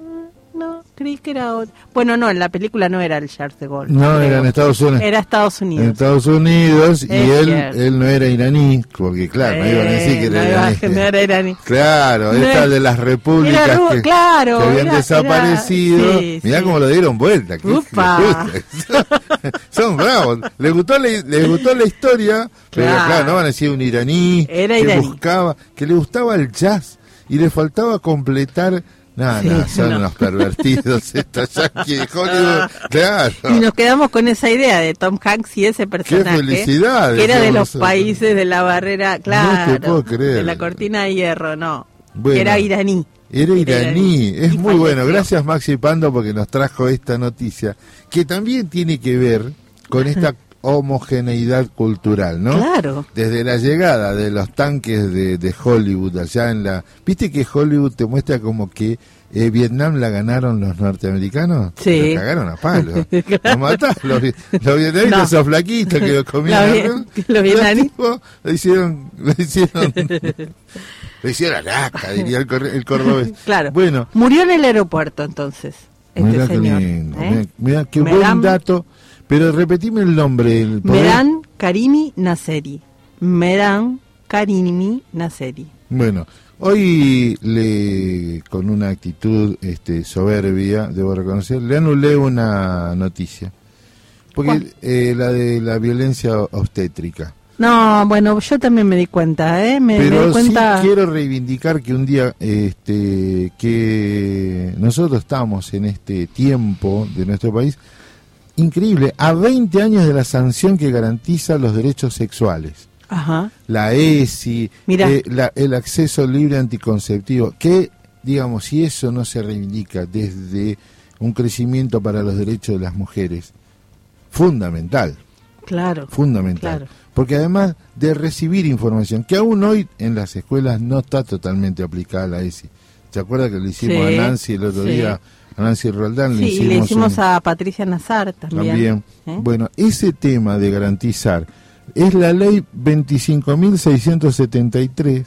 no, creí que era otro. Bueno, no, en la película no era el Charles de Gaulle. No, creo. era en Estados Unidos. Era Estados Unidos. En Estados Unidos, y él, cierto. él no era iraní, porque claro, no iban a decir que Eh, era no iba a- iraní. no era iraní. Claro, No esta es- de las repúblicas Era que, claro, que habían era- desaparecido. sí, Mirá sí. cómo lo dieron vuelta. puta. Son bravos. Les gustó la, les gustó la historia, pero Claro. claro, no van a decir un iraní Era que iraní. buscaba, que le gustaba el jazz y le faltaba completar. Nada, Sí, son no. unos pervertidos estos yanquis de Hollywood. Claro. Y nos quedamos con esa idea de Tom Hanks y ese personaje. felicidad, Que era de los países de la barrera, claro. puedo creer. De la cortina de hierro, no. Bueno. era iraní. Era iraní, es muy bueno. Gracias Maxi Pando porque nos trajo esta noticia que también tiene que ver con esta homogeneidad cultural, ¿no? Claro. Desde la llegada de los tanques de, de Hollywood allá en la... ¿Viste que Hollywood te muestra como que eh, Vietnam la ganaron los norteamericanos? Sí. Lo cagaron a palo. Claro. Los mataron. Los, los vietnamitas No. esos flaquitos que lo comían. La vi- arroz, los vietnamitas- lo hicieron... Lo hicieron... lo hicieron laca, diría el, cor- el cordobés. Claro. Bueno, Murió en el aeropuerto entonces. Este Mirá señor. lindo, ¿eh? mirá, mirá qué buen dato. Pero repetime el nombre. El Meran Karimi Naseri. Meran Karimi Naseri. Bueno, hoy le con una actitud este, soberbia, debo reconocer, le anulé una noticia. Porque eh, la de la violencia obstétrica. No, bueno, yo también me di cuenta, ¿eh? Me, me Pero di cuenta. sí quiero reivindicar que un día este que nosotros estamos en este tiempo de nuestro país increíble a 20 años de la sanción que garantiza los derechos sexuales Ajá. la ESI eh, la- el acceso libre anticonceptivo que digamos si eso no se reivindica desde un crecimiento para los derechos de las mujeres fundamental Claro. fundamental. Claro. Porque además de recibir información, que aún hoy en las escuelas no está totalmente aplicada la ESI. ¿Se acuerda que le hicimos Sí, a Nancy el otro sí. día? A Nancy Roldán Sí, le y hicimos, le hicimos un- a Patricia Nazar también. también. ¿eh? Bueno, ese tema de garantizar es la ley 25.673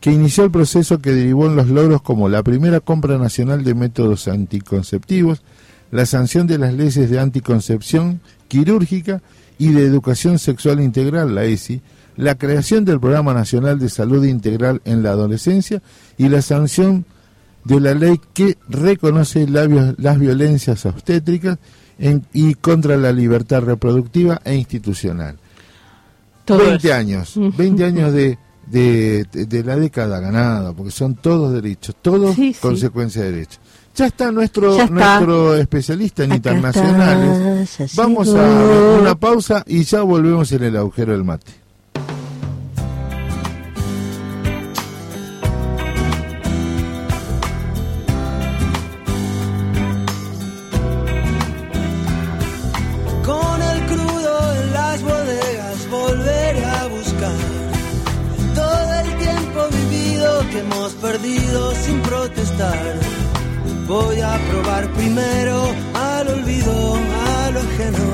que inició el proceso que derivó en los logros como la primera compra nacional de métodos anticonceptivos, la sanción de las leyes de anticoncepción quirúrgica y de educación sexual integral, la ESI, la creación del Programa Nacional de Salud Integral en la Adolescencia y la sanción de la ley que reconoce la las violencias obstétricas en- y contra la libertad reproductiva e institucional. Todo 20 eso. años, 20 años de, de, la década ganada, porque son todos derechos, todos Sí, sí. consecuencia de derechos. Ya está nuestro Ya está. nuestro especialista en Acá internacionales. está, Vamos llegó. a una pausa y ya volvemos en el agujero del mate. Voy a probar primero al olvido, a lo ajeno.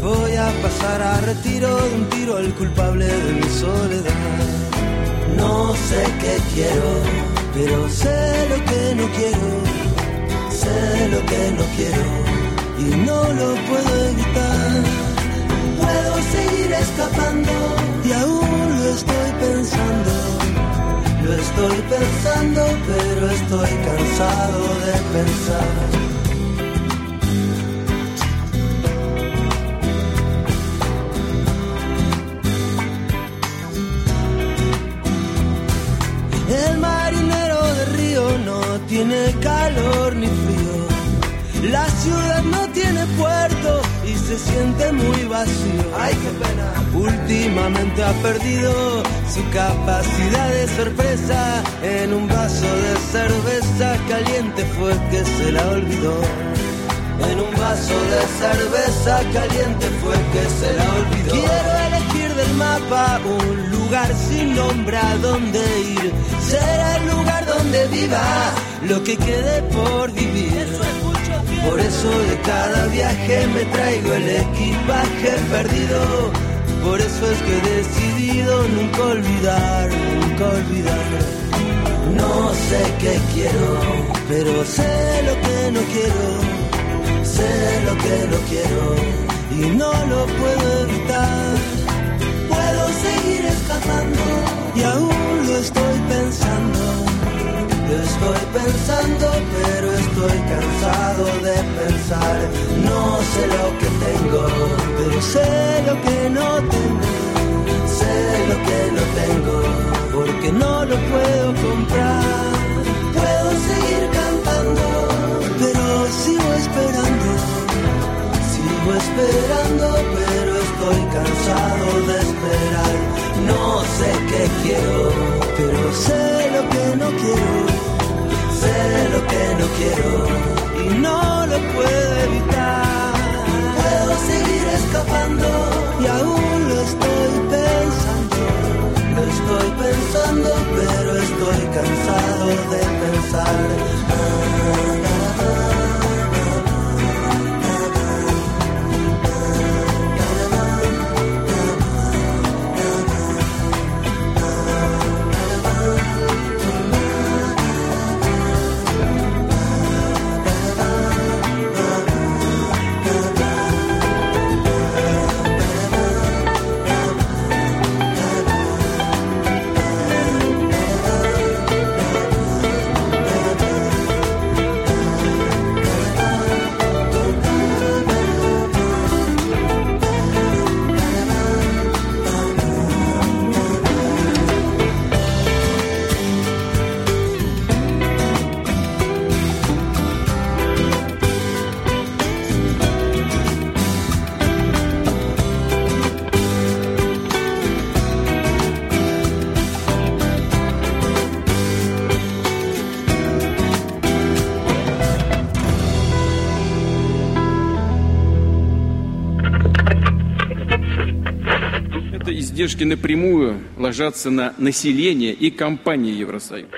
Voy a pasar a retiro de un tiro al culpable de mi soledad. No sé qué quiero, pero sé lo que no quiero. Sé lo que no quiero y no lo puedo evitar. Puedo seguir escapando y aún lo estoy pensando. Estoy pensando, pero estoy cansado de pensar. El marinero de río no tiene calor ni frío. La ciudad no tiene puerto se siente muy vacío. Ay, qué pena. Últimamente ha perdido su capacidad de sorpresa. En un vaso de cerveza caliente fue que se la olvidó. En un vaso de cerveza caliente fue que se la olvidó. Quiero elegir del mapa un lugar sin nombre a donde ir. Será el lugar donde viva lo que quede por vivir. Por eso de cada viaje me traigo el equipaje perdido. Por eso es que he decidido nunca olvidar, nunca olvidar. No sé qué quiero, pero sé lo que no quiero, sé lo que no quiero y no lo puedo evitar. Puedo seguir escapando y aún lo estoy pensando. Estoy pensando, pero estoy cansado de pensar. No sé lo que tengo, pero sé lo que no tengo. Sé lo que no tengo, porque no lo puedo comprar. Puedo seguir cantando, pero sigo esperando. Sigo esperando, pero estoy cansado de esperar. No sé qué quiero, pero sé lo que no quiero sé lo que no quiero y no lo puedo evitar. Puedo seguir escapando y aún lo estoy pensando. Lo estoy pensando, pero estoy cansado de pensar. Ah, издержки напрямую ложатся на население и компании Евросоюза.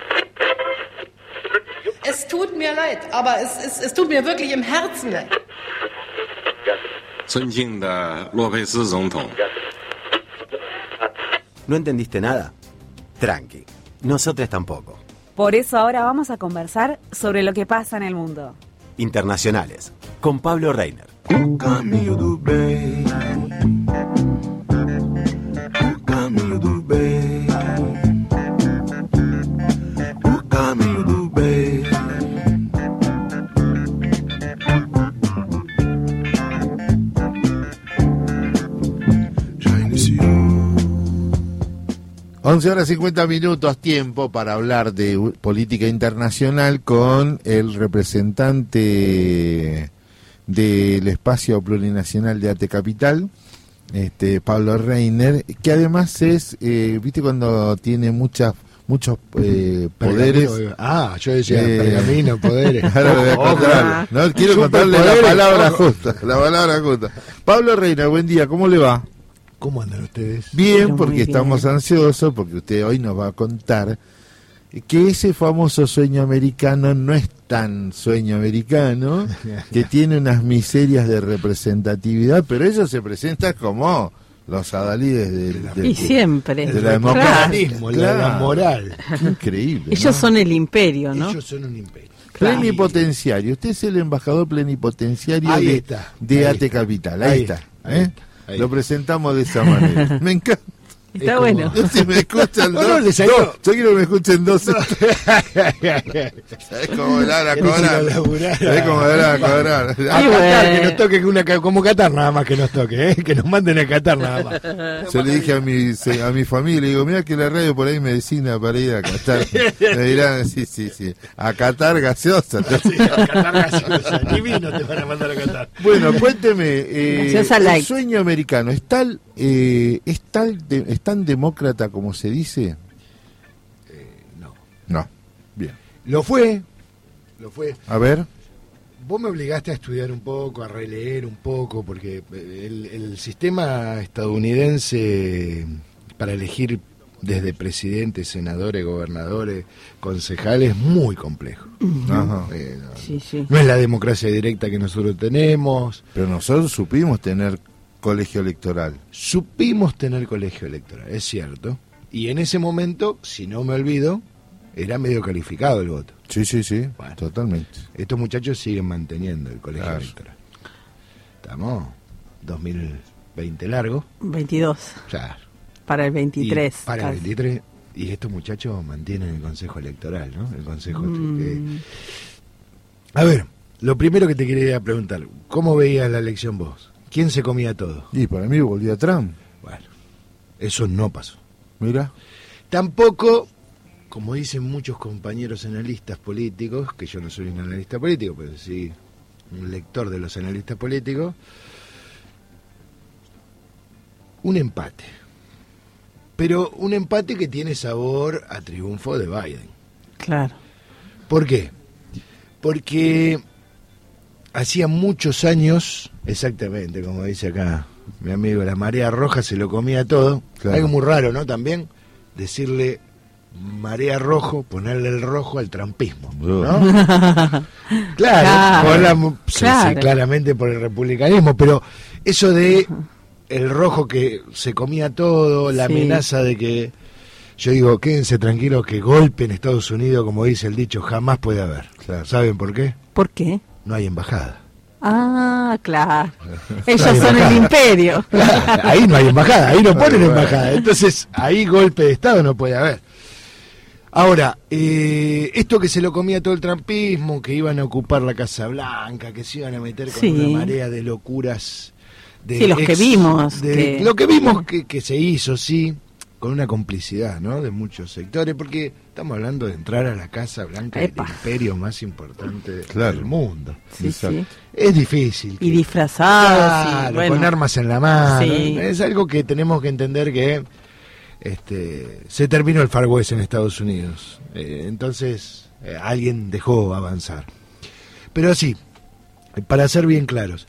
Es tut mir leid, aber es, es, es tut mir wirklich im Herzen leid. 尊敬的洛佩斯总统， ¿No entendiste nada? Tranqui. Nosotros tampoco. Por eso ahora vamos a conversar sobre lo que pasa en el mundo. Internacionales. Con Pablo Reiner. O 11 horas 50 minutos, tiempo para hablar de política internacional con el representante del espacio plurinacional de Ate Capital, este Pablo Reiner, que además es, eh, viste cuando tiene muchas muchos eh, poderes. Pergamino, Ah, yo decía Eh, pergamino, poderes. Ahora voy a contar. No, quiero contarle la palabra justa, la palabra justa. Pablo Reiner, buen día, ¿cómo le va? ¿Cómo andan ustedes? Bien, Pero porque bien. estamos ansiosos, porque usted hoy nos va a contar que ese famoso sueño americano no es tan sueño americano, que tiene unas miserias de representatividad, pero ellos se presentan como los adalides del- del- Y siempre. de la Claro. democracia. Liberalismo, la- la moral. Qué Increíble. Ellos ¿no? son el imperio, ¿no? Ellos son un imperio. Plenipotenciario. Usted es el embajador plenipotenciario Ahí de, está, de ahí está, Capital. Ahí, ahí está. está, ¿eh? Ahí Lo presentamos de esa manera. Me encanta. Está como- bueno. Si me escuchan No, dos, no, yo quiero que me escuchen dos. ¿Sabes cómo hablar a Querés ir a cobrar? ¿Sabes cómo hablar a cobrar? A Qatar, que nos toque que una, como Qatar nada más que nos toque, ¿eh? que nos manden a Qatar nada más. Yo le dije a mi, a mi familia, digo, mira que la radio por ahí me designa para ir a Qatar. Me dirán, sí, sí, sí, a Qatar gaseosa. Sí, a Qatar gaseosa, ni vino te van a mandar a Qatar. Bueno, cuénteme, eh, el sueño americano, ¿es, tal, eh, es, tal de- ¿es tan demócrata como se dice? no. No. Bien. Lo fue, lo fue. A ver. Vos me obligaste a estudiar un poco, a releer un poco, porque el, el sistema estadounidense para elegir desde presidentes, senadores, gobernadores, concejales, es muy complejo. Ajá. Eh, no, Sí, sí. no es la democracia directa que nosotros tenemos. Pero nosotros supimos tener colegio electoral. Supimos tener colegio electoral, es cierto. Y en ese momento, si no me olvido, era medio calificado el voto. Sí, sí, sí, totalmente. Estos muchachos siguen manteniendo el colegio Claro. electoral. Estamos 2020 largo. 22. Claro. Para el Y 23. para el casi. 23. Y estos muchachos mantienen el consejo electoral, ¿no? El consejo. Mm. que- A ver, lo primero que te quería preguntar, ¿cómo veías la elección vos? ¿Quién se comía todo? Y para mí volvía Trump. Bueno, eso no pasó. Mira. Tampoco, como dicen muchos compañeros analistas políticos, que yo no soy un analista político, pero sí un lector de los analistas políticos, un empate. Pero un empate que tiene sabor a triunfo de Biden. Claro. ¿Por qué? Porque hacía muchos años, exactamente, como dice acá mi amigo, la marea roja se lo comía todo. Claro. Algo muy raro, ¿no? También decirle marea rojo, ponerle el rojo al trampismo, ¿no? claro, Claro, por la- sí, sí, claro. claramente por el republicanismo, pero eso de el rojo que se comía todo, la Sí. amenaza de que yo digo, quédense tranquilos que golpe en Estados Unidos, como dice el dicho, jamás puede haber. ¿Saben por qué? ¿Por qué? No hay embajada. Ah, claro. Ellos No son el imperio. Claro, ahí no hay embajada, ahí no ponen embajada. Entonces, ahí golpe de Estado no puede haber. Ahora, eh, esto que se lo comía todo el trampismo, que iban a ocupar la Casa Blanca, que se iban a meter con Sí. una marea de locuras. De Sí, los que vimos, de- que- Lo que vimos que, que se hizo, sí, con una complicidad, ¿no? De muchos sectores, porque estamos hablando de entrar a la Casa Blanca del imperio más importante Claro. del mundo. Sí, sí. Es difícil. Y bueno. con armas en la mano. Sí. Es algo que tenemos que entender que este, se terminó el Far West en Estados Unidos. Eh, entonces, eh, alguien dejó avanzar. Pero sí, para ser bien claros,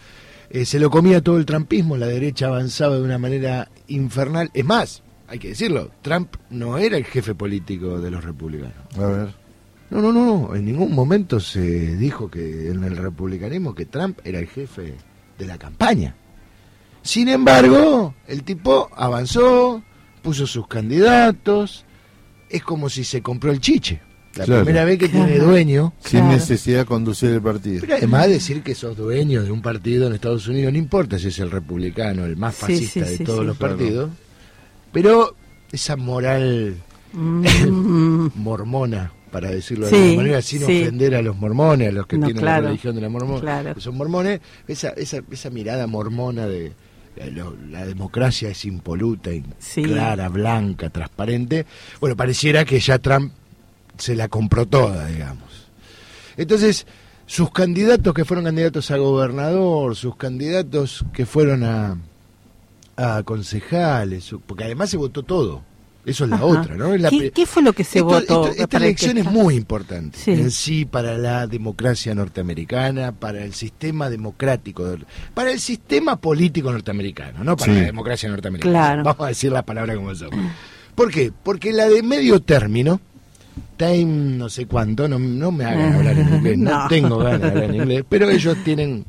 eh, se lo comía todo el trampismo, la derecha avanzaba de una manera infernal. Es más, hay que decirlo, Trump no era el jefe político de los republicanos. A ver. No, no, no, no, en ningún momento se dijo que en el republicanismo que Trump era el jefe de la campaña. Sin embargo, el tipo avanzó, puso sus candidatos, es como si se compró el chiche. La Claro. primera vez que Claro. tiene dueño. Sin Claro. necesidad de conducir el partido. Pero además decir que sos dueño de un partido en Estados Unidos, no importa si es el republicano, el más Sí, fascista sí, de sí, todos sí. los Claro. partidos, pero esa moral Mm, mormona, para decirlo de Sí, alguna manera, sin sí. ofender a los mormones, a los que No, tienen claro. la religión de la mormona, Claro. que son mormones, esa, esa, esa mirada mormona de la democracia es impoluta, Sí. clara, blanca, transparente, bueno, pareciera que ya Trump se la compró toda, digamos. Entonces, sus candidatos que fueron candidatos a gobernador, sus candidatos que fueron a, a concejales, porque además se votó todo. Eso es la Ajá. otra, ¿no? La ¿Qué, fue lo que se esto- votó? esto- esta elección es muy importante Sí. en sí para la democracia norteamericana, para el sistema democrático, para el sistema político norteamericano, no para Sí. la democracia norteamericana. Claro. Vamos a decir la palabra como son. ¿Por qué? Porque la de medio término, time no sé cuánto, no, no me hagan hablar en inglés, no, No. tengo ganas de hablar en inglés, pero ellos tienen,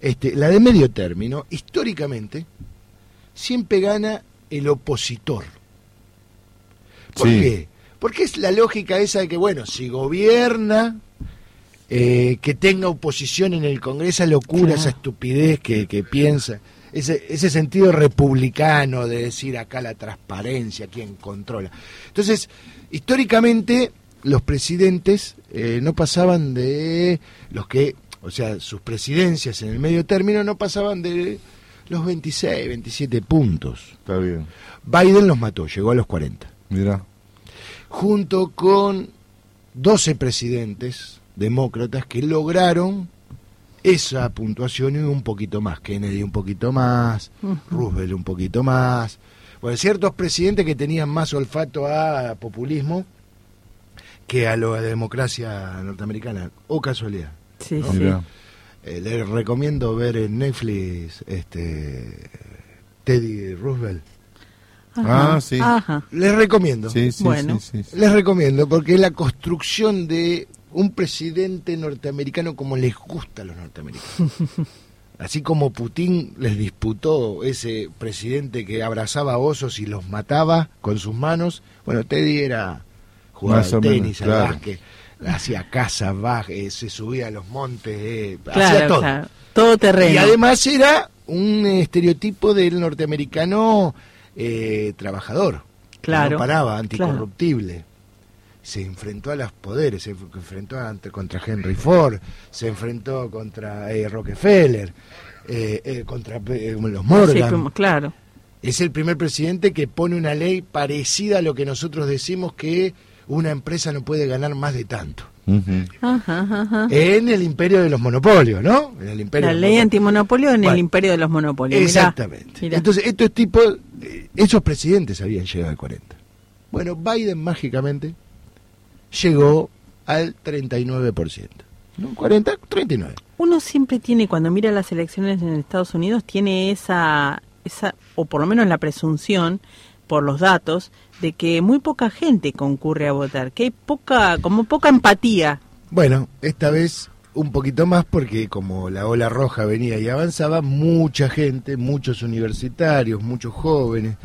este, la de medio término, históricamente, siempre gana el opositor. ¿Por Sí. qué? Porque es la lógica esa de que, bueno, si gobierna, eh, que tenga oposición en el Congreso, esa locura, Claro. esa estupidez que, que piensa, ese, ese sentido republicano de decir acá la transparencia, quién controla. Entonces, históricamente, los presidentes eh, no pasaban de los que, o sea, sus presidencias en el medio término no pasaban de los 26, 27 puntos. Está bien. Biden los mató, llegó a los 40 Mira. junto con 12 presidentes demócratas que lograron esa puntuación y un poquito más. Kennedy un poquito más, Roosevelt un poquito más. Bueno, ciertos presidentes que tenían más olfato a populismo que a la democracia norteamericana. O casualidad. Sí, ¿no? sí. Mira. Eh, les recomiendo ver en Netflix este Teddy Roosevelt. Ajá, Ah, sí. Ajá. Les recomiendo. Sí, sí, Bueno. sí, sí, sí. Les recomiendo porque es la construcción de un presidente norteamericano como les gusta a los norteamericanos. Así como Putin les disputó ese presidente que abrazaba osos y los mataba con sus manos, bueno, Teddy era o al menos, tenis, al claro. básquet, hacía casa, baja, eh, se subía a los montes, eh, hacía todo. Todo terreno. Y además era un estereotipo del norteamericano eh, trabajador. que Claro, No paraba, claro. anticorruptible. Se enfrentó a los poderes, se enfrentó ante- contra Henry Ford, se enfrentó contra eh, Rockefeller, contra los Morgan. claro. Es el primer presidente que pone una ley parecida a lo que nosotros decimos que una empresa no puede ganar más de tanto. Ajá, ajá, ajá. En el imperio de los monopolios, ¿no? En el imperio La ley antimonopolio en el imperio de los monopolios. Exactamente. mirá. Entonces, estos tipos, eh, esos presidentes habían llegado al 40. Bueno, Biden mágicamente llegó al 39%. ¿No? 40, 39. Uno siempre tiene, cuando mira las elecciones en Estados Unidos, tiene esa, esa, o por lo menos la presunción, por los datos, de que muy poca gente concurre a votar, que hay poca, como poca empatía. Bueno, esta vez un poquito más porque como la ola roja venía y avanzaba, mucha gente, muchos universitarios, muchos jóvenes,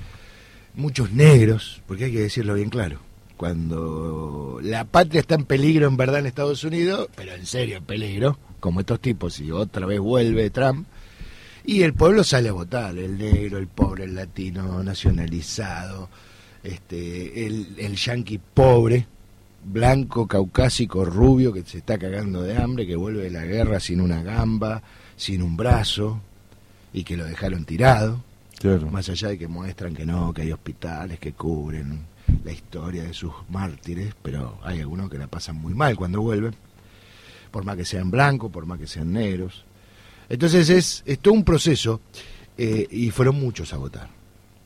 muchos negros, porque hay que decirlo bien claro, cuando la patria está en peligro en verdad en Estados Unidos, pero en serio en peligro, como estos tipos, y otra vez vuelve Trump, y el pueblo sale a votar, el negro, el pobre, el latino nacionalizado, este, el, el yanqui pobre, blanco, caucásico, rubio, que se está cagando de hambre, que vuelve de la guerra sin una gamba, sin un brazo, y que lo dejaron tirado. Más allá de que muestran que no, que hay hospitales que cubren la historia de sus mártires, pero hay algunos que la pasan muy mal cuando vuelven, por más que sean blancos, por más que sean negros. Entonces es, es todo un proceso eh, y fueron muchos a votar.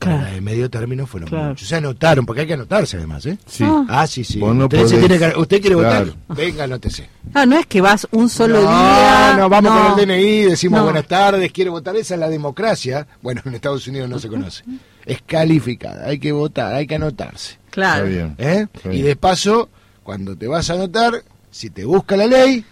Para Claro. la de medio término fueron Claro. muchos. Se anotaron, porque hay que anotarse además, ¿eh? Sí. Ah, sí, sí. No usted, se podés- tiene que- usted quiere Claro. votar, venga, anótese. Ah, no es que vas un solo no, día. no, vamos no. con el DNI, decimos No. buenas tardes, quiere votar. Esa es la democracia. Bueno, en Estados Unidos no se conoce. Es calificada, hay que votar, hay que anotarse. Claro. Está bien. ¿eh? Está Y de paso, cuando te vas a anotar, si te busca la ley,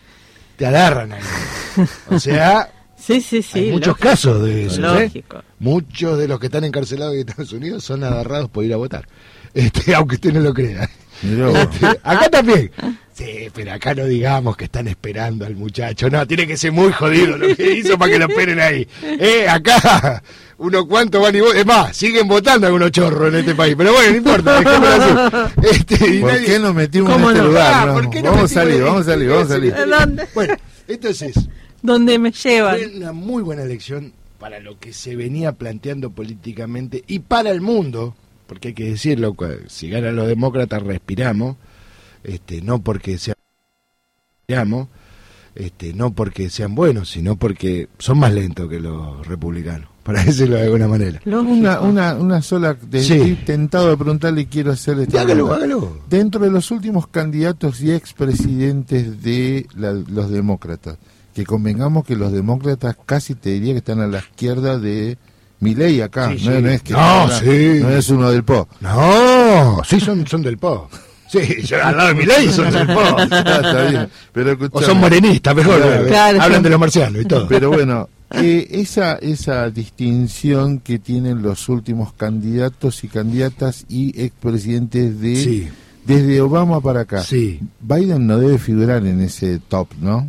te agarran ahí. O sea, Sí, sí, sí. hay muchos lógico. casos de eso. ¿eh? Lógico. Muchos de los que están encarcelados en Estados Unidos son agarrados por ir a votar. Este, aunque usted no lo crea. Este, acá también. Sí, pero acá no digamos que están esperando al muchacho. No, tiene que ser muy jodido lo que hizo para que lo esperen ahí. Eh, acá, unos cuantos van y votan. Es más, siguen votando algunos chorros en este país. Pero bueno, no importa. Este, y ¿Por nadie- qué nos metimos en ¿Cómo este no? lugar? Ah, no? ¿por qué no vamos a salir, en- vamos a salir, vamos a salir. ¿De dónde? Bueno, entonces, Donde me llevan. fue una muy buena elección para lo que se venía planteando políticamente y para el mundo, porque hay que decirlo, si ganan los demócratas respiramos, este, no porque sean respiramos, este, no porque sean buenos, sino porque son más lentos que los republicanos, para decirlo de alguna manera. Una, una, una sola, de- Sí. estoy tentado de preguntarle y quiero hacerle esta Hágalo, pregunta. hágalo. Dentro de los últimos candidatos y expresidentes de la- los demócratas, que convengamos que los demócratas casi te diría que están a la izquierda de Milei acá, Sí, no, sí. no es que No, no, sí. no es uno del PO. No, sí son, son del PO. Sí, yo al lado de mi ley son del PO. Está bien, pero O son morenistas, mejor. Claro. Claro, Hablan de los marcianos y todo. Pero bueno, eh, esa, esa distinción que tienen los últimos candidatos y candidatas y expresidentes de Sí. desde Obama para acá. Sí. Biden no debe figurar en ese top, ¿no?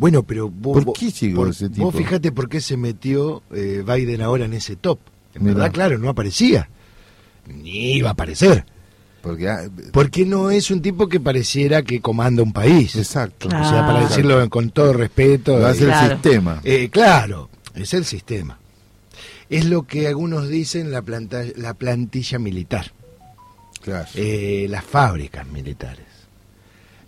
Bueno, pero vos, ¿Por vos- qué llegó por- ese tipo? Vos fíjate por qué se metió eh, Biden ahora en ese top. En Mirá. verdad, claro, no aparecía. Ni iba a aparecer. Porque ah, Porque no es un tipo que pareciera que comanda un país. exacto. O sea, para Claro. decirlo con todo respeto. Va a eh, ser el sistema. eh, claro, es el sistema. Es lo que algunos dicen la, planta, la plantilla militar. Claro. eh, las fábricas militares.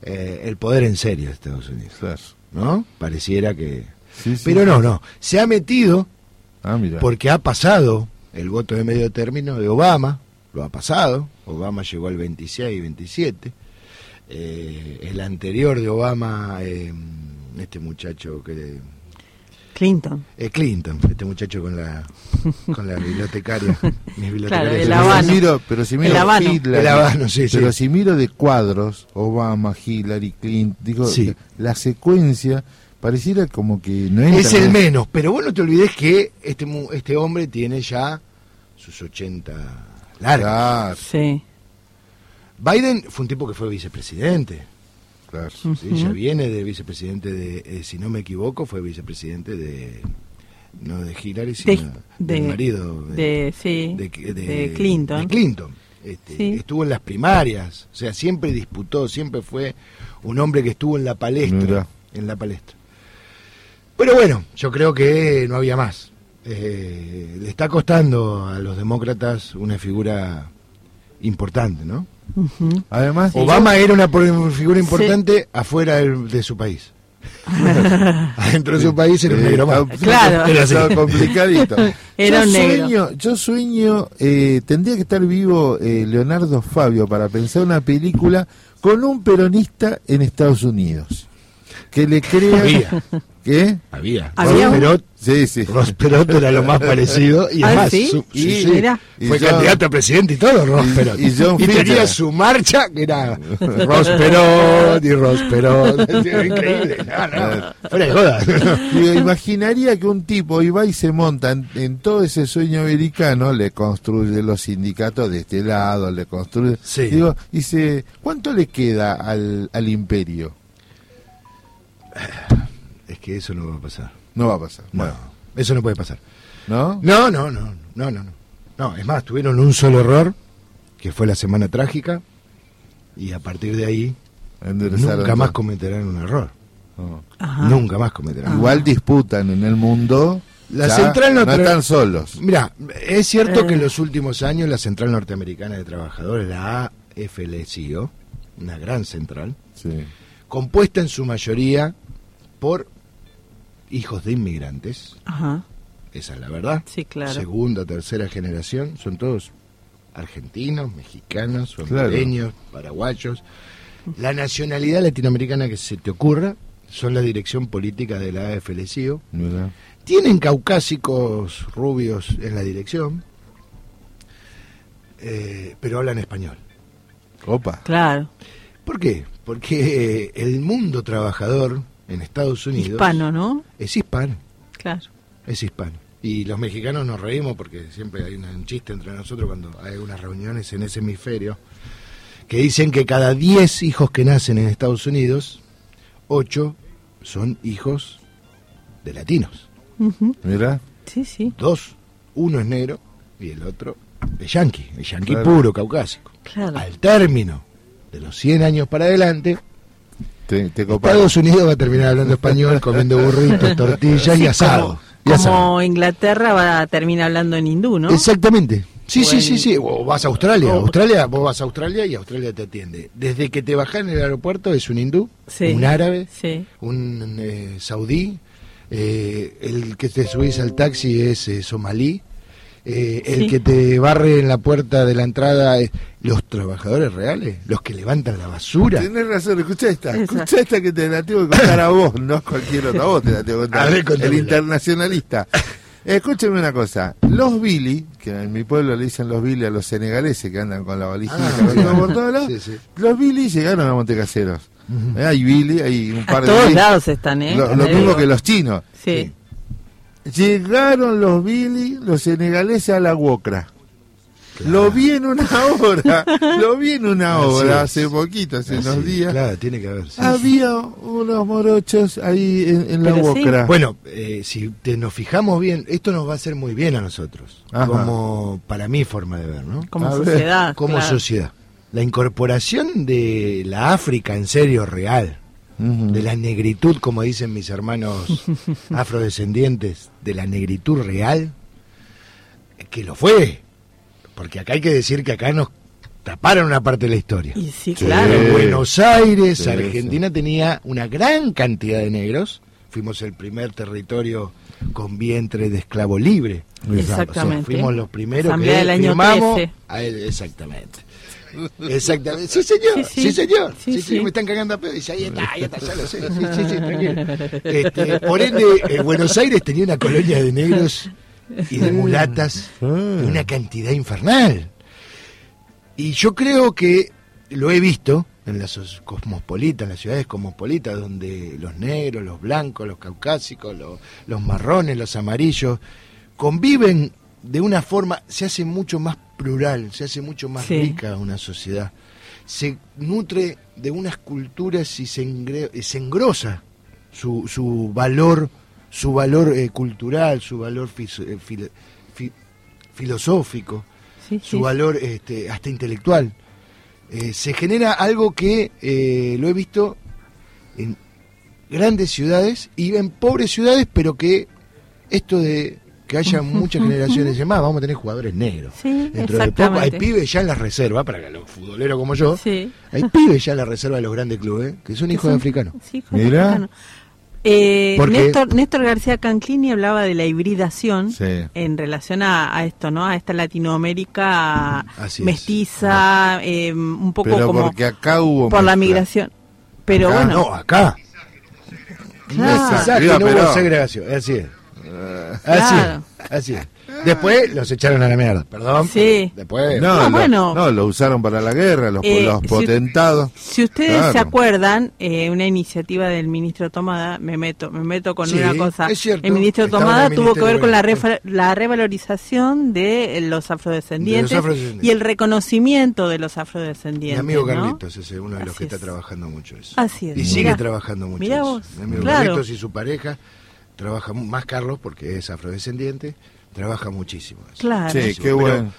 Eh, el poder en serio de Estados Unidos. Claro. ¿No? Pareciera que... Sí, sí. Pero no, no. Se ha metido Ah, porque ha pasado el voto de medio término de Obama, lo ha pasado, Obama llegó al 26 y 27, Eh, el anterior de Obama, eh, este muchacho que... Clinton. eh, Clinton, este muchacho con la con la bibliotecaria, mis bibliotecarias. Claro, el Pero Habano. si miro, pero si miro El Habano. Hitler, El Habano, sí, sí. pero si miro de cuadros, Obama, Hillary, Clinton, digo, Sí. la secuencia pareciera como que no entra Es el en- menos, pero vos no te olvides que este, mu- este hombre tiene ya sus 80 largas. Sí. Biden fue un tipo que fue vicepresidente. Claro. Sí, ya viene de vicepresidente de, eh, si no me equivoco, fue vicepresidente de, no de Hillary, sino De- del de- marido de- sí, de, de Clinton. de Clinton. Este, Sí. Estuvo en las primarias, o sea, siempre disputó, siempre fue un hombre que estuvo en la palestra, Mira. en la palestra. Pero bueno, yo creo que no había más. Eh, le está costando a los demócratas una figura importante, ¿no? Además, Obama era una figura importante afuera de su país. Adentro de su país era un negro más. está- Claro. Era así. complicadito. Era yo un negro. Sueño, yo sueño, eh, tendría que estar vivo eh, Leonardo Fabio para pensar una película con un peronista en Estados Unidos. Que le crea... ¿Qué? Había. Había un- Ross Perot, Sí, sí. Ross Perot era lo más parecido. Y Ah, además, ¿sí? su- sí, Y sí, fue Y John- candidato a presidente y todo, Ross y- Perot. y John tenía su marcha que era Ross Perot y Ross Perot. Era increíble. No, no. Fuera de joda. Imaginaría que un tipo iba y se monta en, en todo ese sueño americano, le construye los sindicatos de este lado, le construye... Sí. Digo, dice, ¿cuánto le queda al, al imperio? Que eso no va a pasar. No va a pasar. No, Bueno, eso no puede pasar. ¿no? No, no, no, no, no, no. No, es más, tuvieron un solo error, que fue la semana trágica, y a partir de ahí Enderezaron nunca más cometerán un error. No. Nunca más cometerán. Igual disputan en el mundo. La ya central no están solos. Mira, es cierto Eh. que en los últimos años la Central Norteamericana de Trabajadores, la AFL-CIO, una gran central, Sí. compuesta en su mayoría por hijos de inmigrantes, Ajá. esa es la verdad, Sí, claro. segunda, tercera generación, son todos argentinos, mexicanos, Claro. hondureños, paraguayos. La nacionalidad latinoamericana que se te ocurra son la dirección política de la AFL-CIO. Mira. Tienen caucásicos rubios en la dirección, eh, pero hablan español. Opa. Claro. ¿Por qué? Porque el mundo trabajador en Estados Unidos Hispano, ¿no? es hispano, Claro. es hispano. Y los mexicanos nos reímos porque siempre hay un chiste entre nosotros cuando hay unas reuniones en ese hemisferio que dicen que cada 10 hijos que nacen en Estados Unidos, 8 son hijos de latinos. Mira. Sí, sí. Dos, uno es negro y el otro es yanqui, el yanqui Claro. puro, caucásico. Claro. Al término de los 100 años para adelante, Te, te coparon. Estados Unidos va a terminar hablando español, comiendo burritos, tortillas y Sí, asado. y Como, asado. como Inglaterra va a terminar hablando en hindú, ¿no? Exactamente. Sí, sí, sí, sí. O vas a Australia. O- Australia, vos vas a Australia y Australia te atiende. Desde que te bajás en el aeropuerto es un hindú, Sí. un árabe, Sí. un eh, saudí, eh, el que te subís al taxi es eh, somalí, eh, el Sí. que te barre en la puerta de la entrada es los trabajadores reales, los que levantan la basura. Tenés razón, escucha esta, escucha esta que te la tengo que contar a vos, no a cualquier otra, a vos te la tengo que contar. A ver, el internacionalista. Escúcheme una cosa, los Billy, que en mi pueblo le dicen los Billy a los senegaleses que andan con la valijita Ah, por todos lados, Sí, sí. los Billy llegaron a Montecaseros. Eh, Hay Billy, hay un A par de todos Billy. lados están, ¿eh? Lo, lo mismo que los chinos. Sí. Llegaron los Billy, los senegaleses a la Wocra. Lo vi en una obra, lo vi en una obra hace poquito, hace Así, unos días. Claro, tiene que haber. sí. Había unos morochos ahí en, en la sí. Wocra. Bueno, eh, si te, nos fijamos bien, esto nos va a hacer muy bien a nosotros, Ajá. como para mi forma de ver, ¿no? Como A ver, sociedad. Como claro. sociedad. La incorporación de la África en serio real, De la negritud, como dicen mis hermanos afrodescendientes, de la negritud real, que lo fue. Porque acá hay que decir que acá nos taparon una parte de la historia. Y sí, Sí. claro. En Buenos Aires, Sí, Argentina tenía una gran cantidad de negros. Fuimos el primer territorio con vientre de esclavo libre. Exactamente. fuimos los primeros Asamblea que del año firmamos 13. a él, exactamente. Exactamente. Sí, señor. Sí, señor. Sí, Sí, me están cagando a pedo. Dice, ahí está, ahí está, ya lo sé. Sí, sí, sí, tranquilo. Este, por ende, eh, Buenos Aires tenía una colonia de negros y de mulatas Ah. de una cantidad infernal. Y yo creo que lo he visto en las os- cosmopolitas, en las ciudades cosmopolitas, donde los negros, los blancos, los caucásicos, los, los marrones, los amarillos, conviven de una forma, se hace mucho más plural, se hace mucho más Sí. rica una sociedad. se nutre de unas culturas y se, engre- se engrosa su, su valor, su valor eh, cultural, su valor eh, filo- fi- filosófico, Sí, su sí. valor este, hasta intelectual. Eh, se genera algo que eh, lo he visto en grandes ciudades y en pobres ciudades, pero que esto de que haya muchas generaciones de más, vamos a tener jugadores negros. Sí, Dentro de poco hay pibes ya en la reserva, para los futboleros como yo, Sí. hay pibes ya en la reserva de los grandes clubes, que son hijos de africanos. sí, africanos. Eh, Porque- Néstor, Néstor García Canclini hablaba de la hibridación Sí. en relación a, a esto, ¿no? A esta Latinoamérica mestiza, eh, un poco Pero como porque acá hubo por la migración. Pero Acá, bueno, No, acá. Claro. No hubo segregación, así es. Así Claro. es, así es. Después los echaron a la mierda, perdón. Sí. Después. No, No, lo, bueno. no, lo usaron para la guerra, los, Eh, los potentados. Si ustedes Claro. se acuerdan, eh, una iniciativa del ministro Tomada, me meto, me meto con Sí, una cosa. es cierto, el ministro Tomada el tuvo que ver con la, refa- la revalorización de los afrodescendientes, De los afrodescendientes. y el reconocimiento de los Mi afrodescendientes. amigo ¿no? Carlitos es uno de los Así que está es. trabajando mucho eso. Así es. Y sigue trabajando mucho Mirá eso. vos, Mi amigo claro. Carlitos y su pareja trabaja más Carlos porque es afrodescendiente, trabaja muchísimo. eso. Claro. Sí, qué Pero bueno.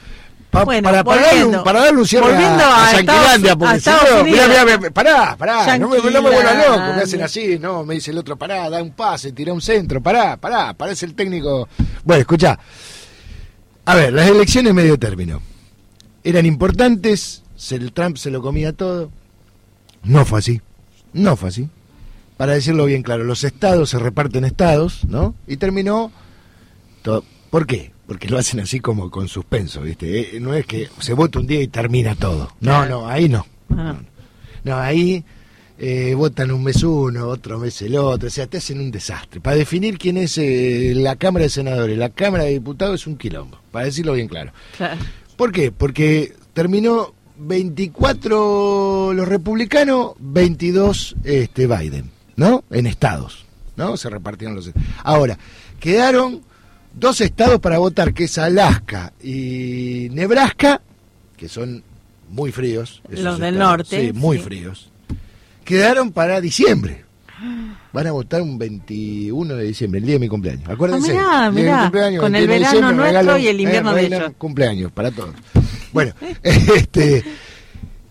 pa- Bueno, para, para darle un, para darle un cierre Volviendo a, a a porque si no, mirá, mirá, mirá, pará, pará, no me, no me vuelva loco, me hacen así, no, me dice el otro, pará, da un pase, tira un centro, pará, pará, parece el técnico. Bueno, escuchá, a ver, las elecciones medio término, eran importantes, el Trump se lo comía todo, no fue así, no fue así. Para decirlo bien claro, los estados se reparten estados, ¿no? Y terminó todo. ¿Por qué? Porque lo hacen así como con suspenso, ¿viste? Eh, No es que se vota un día y termina todo. No, no, ahí no. Ah, No, ahí eh, votan un mes uno, otro mes el otro, o sea, te hacen un desastre. Para definir quién es eh, la Cámara de Senadores, la Cámara de Diputados es un quilombo, para decirlo bien claro. claro. ¿Por qué? Porque terminó 24 los republicanos, 22 este, Biden, ¿no? En estados, ¿no? Se repartieron los... Ahora, quedaron dos estados para votar, que es Alaska y Nebraska, que son muy fríos. Los del estados, norte, Sí, muy sí. fríos. Quedaron para diciembre. Van a votar un 21 de diciembre, el día de mi cumpleaños. Acuérdense. Ah, mirá, mi cumpleaños, con el 21 de verano nuestro regalan- y el invierno de ellos. Cumpleaños para todos. Bueno, este.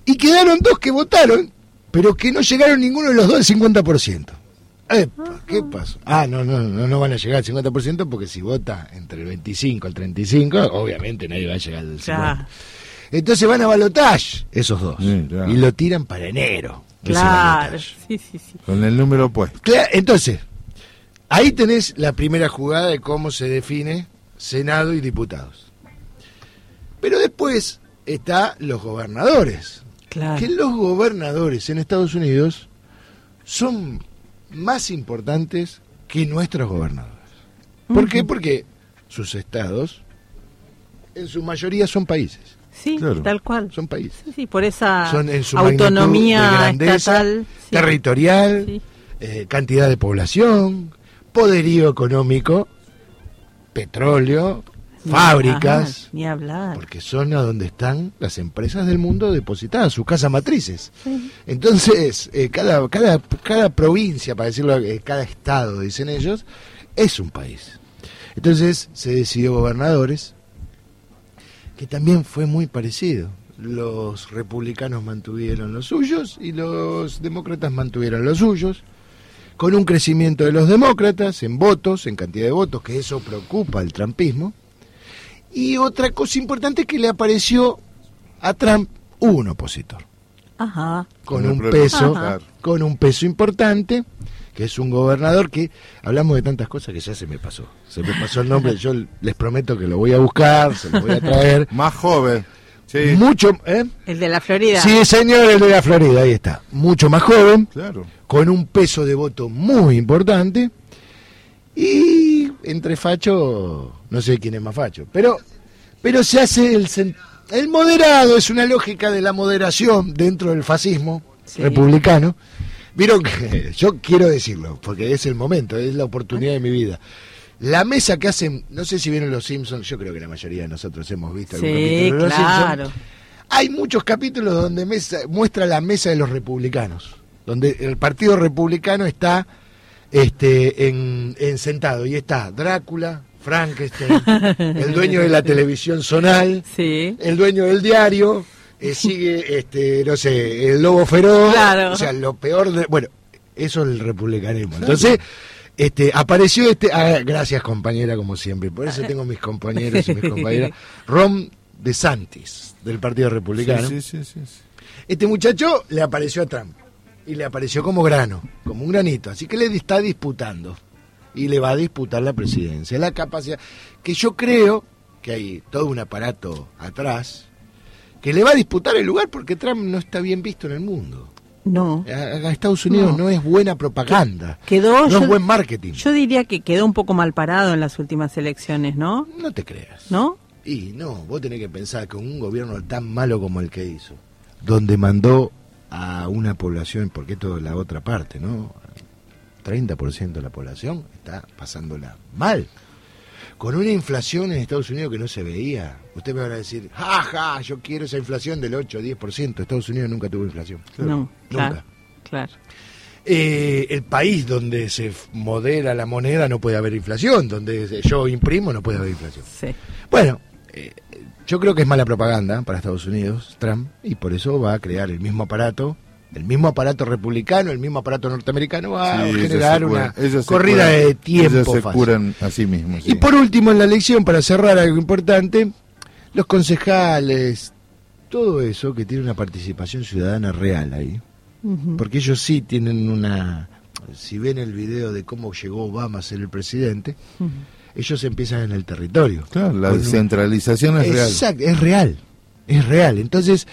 Y quedaron dos que votaron, pero que no llegaron ninguno de los dos al 50%. Epa, ¿Qué pasó? Ah, no, no, no, no van a llegar al 50% porque si vota entre el 25 al 35, obviamente nadie va a llegar al 50%. Claro. Entonces van a balotage esos dos. Sí, claro. Y lo tiran para enero. Claro, balotaje. sí, sí, sí. Con el número opuesto. Cla- Entonces, ahí tenés la primera jugada de cómo se define Senado y diputados. Pero después está los gobernadores. Claro. Que los gobernadores en Estados Unidos son más importantes que nuestros gobernadores. ¿Por qué? Porque sus estados, en su mayoría, son países. Sí, Claro. tal cual. Son países. Sí, sí, por esa Son en su magnitud de autonomía grandeza, estatal. sí. territorial, Sí. eh, cantidad de población, poderío económico, petróleo, Ni fábricas, hablar, Ni hablar. porque son a donde están las empresas del mundo depositadas, sus casas matrices. Sí. Entonces, eh, cada, cada, cada provincia, para decirlo, eh, cada estado, dicen ellos, es un país. Entonces se decidió gobernadores, que también fue muy parecido. Los republicanos mantuvieron los suyos y los demócratas mantuvieron los suyos, con un crecimiento de los demócratas en votos, en cantidad de votos, que eso preocupa al trumpismo. Y otra cosa importante que le apareció a Trump un opositor Ajá. con un peso, Ajá. con un peso importante, que es un gobernador que hablamos de tantas cosas que ya se me pasó. Se me pasó el nombre, yo les prometo que lo voy a buscar, se lo voy a traer. Más joven. Sí. Mucho, ¿eh? El de la Florida. Sí, señor, el de la Florida, ahí está. Mucho más joven, Claro. con un peso de voto muy importante. Y entre facho, no sé quién es más facho, pero, pero se hace el, el moderado, es una lógica de la moderación dentro del fascismo Sí. republicano. Vieron que yo quiero decirlo, porque es el momento, es la oportunidad de mi vida. La mesa que hacen, no sé si vieron los Simpsons, yo creo que la mayoría de nosotros hemos visto algún Sí, capítulo de los claro. Simpsons. hay muchos capítulos donde mesa- muestra la mesa de los republicanos, donde el Partido Republicano está este, en, en sentado y está Drácula, Frankenstein, el dueño de la televisión zonal, el dueño del diario, eh, sigue, este, no sé, el lobo feroz, Claro. o sea, lo peor de, bueno, eso es el republicanismo. Entonces, este, apareció este, ah, gracias compañera como siempre, por eso tengo mis compañeros y mis compañeras, Ron DeSantis, del Partido Republicano. Sí, sí, sí, sí. Este muchacho le apareció a Trump y le apareció como grano, como un granito, así que le está disputando y le va a disputar la presidencia, la capacidad que yo creo que hay todo un aparato atrás que le va a disputar el lugar porque Trump no está bien visto en el mundo. No. A, Estados Unidos no. No. es buena propaganda, Quedó, no yo, es buen marketing. yo diría que quedó un poco mal parado en las últimas elecciones, ¿no? No te creas. ¿No? Y no, vos tenés que pensar que un gobierno tan malo como el que hizo, donde mandó a una población, porque esto es la otra parte, ¿no? 30% de la población está pasándola mal. Con una inflación en Estados Unidos que no se veía. Usted me va a decir, ja, ja, yo quiero esa inflación del 8 o 10%. Estados Unidos nunca tuvo inflación. No, Nunca. claro, claro. Eh, el país donde se modera la moneda no puede haber inflación, donde yo imprimo no puede haber inflación. Sí. Bueno, eh, yo creo que es mala propaganda para Estados Unidos, Trump, y por eso va a crear el mismo aparato, el mismo aparato republicano, el mismo aparato norteamericano, va a Sí, generar una ellos corrida curan- de tiempo. Ellos se fácil. curan a sí mismos. Y por último, en la elección, para cerrar algo importante, los concejales, todo eso que tiene una participación ciudadana real ahí. Porque ellos sí tienen una... Si ven el video de cómo llegó Obama a ser el presidente. Ellos empiezan en el territorio. Claro, la un- descentralización es real. Exacto, es real, es real. Entonces,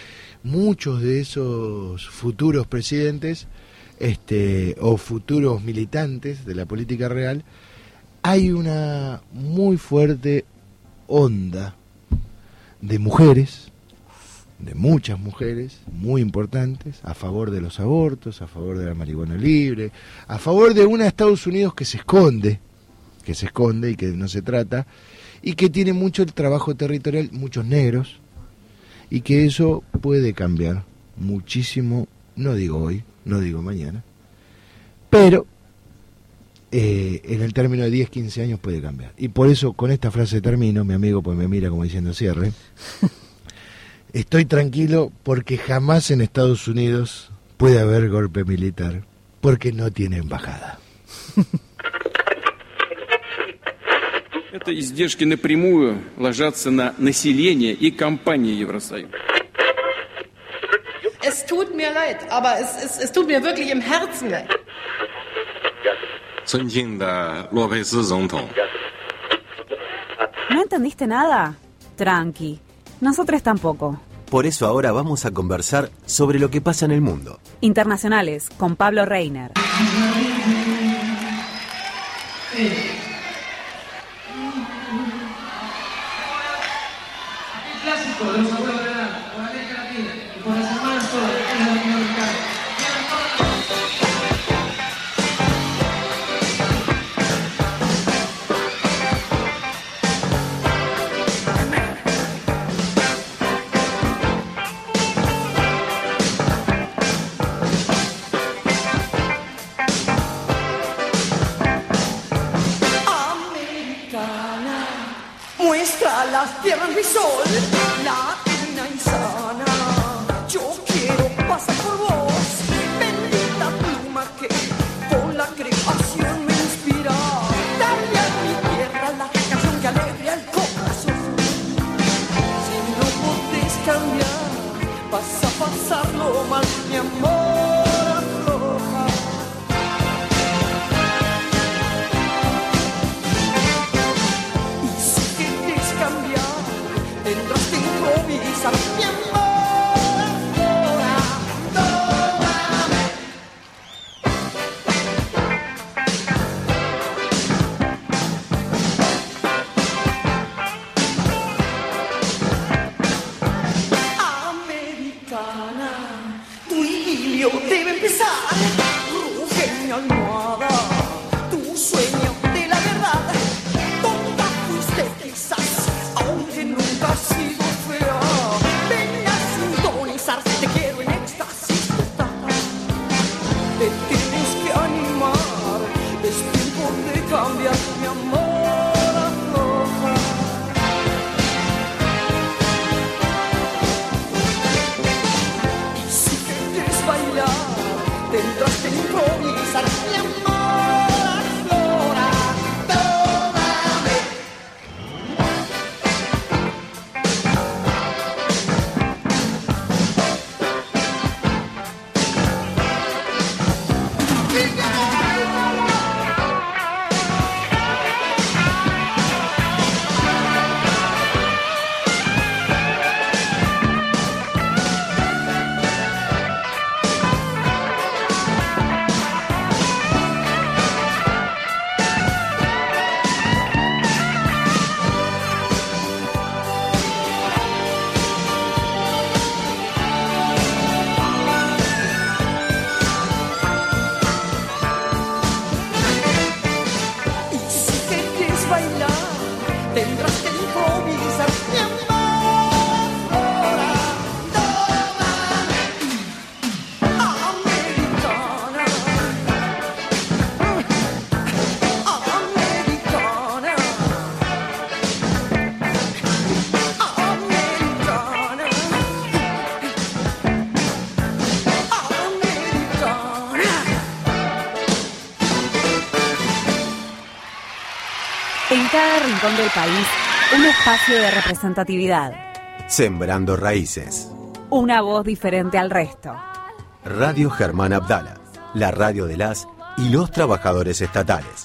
muchos de esos futuros presidentes este, o futuros militantes de la política real, hay una muy fuerte onda de mujeres, de muchas mujeres muy importantes, a favor de los abortos, a favor de la marihuana libre, a favor de una Estados Unidos que se esconde, que se esconde y que no se trata, y que tiene mucho el trabajo territorial, muchos negros, y que eso puede cambiar muchísimo, no digo hoy, no digo mañana, pero eh, en el término de 10, 15 años puede cambiar. Y por eso con esta frase termino, mi amigo pues me mira como diciendo cierre, estoy tranquilo porque jamás en Estados Unidos puede haber golpe militar, porque no tiene embajada. Это издержки напрямую ложатся на население и компании Евросоюза. Es tut mir leid, aber es, es, es tut mir wirklich im Herzen leid. 尊敬的洛佩斯总统， ¿No entendiste nada? Tranqui. Nosotros tampoco. Por eso ahora vamos a conversar sobre lo que pasa en el mundo. Internacionales con Pablo Reiner. So rincón del país, un espacio de representatividad. Sembrando raíces. Una voz diferente al resto. Radio Germán Abdala, la radio de las y los trabajadores estatales.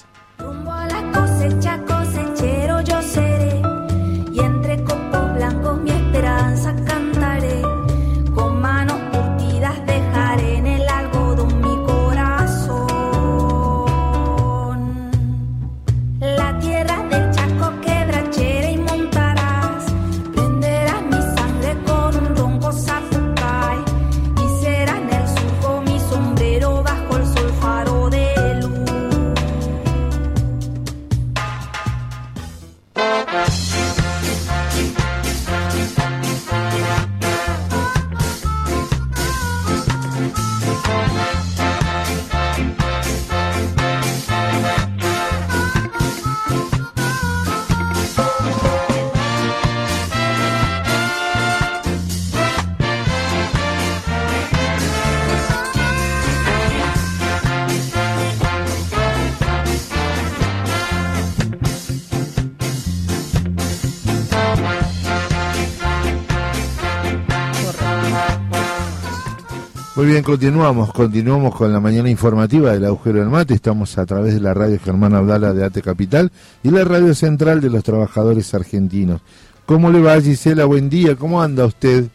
Continuamos, continuamos con la mañana informativa del agujero del mate. Estamos a través de la radio Germán Abdala de Ate Capital y la radio central de los trabajadores argentinos. ¿Cómo le va Gisela? Buen día, ¿cómo anda usted?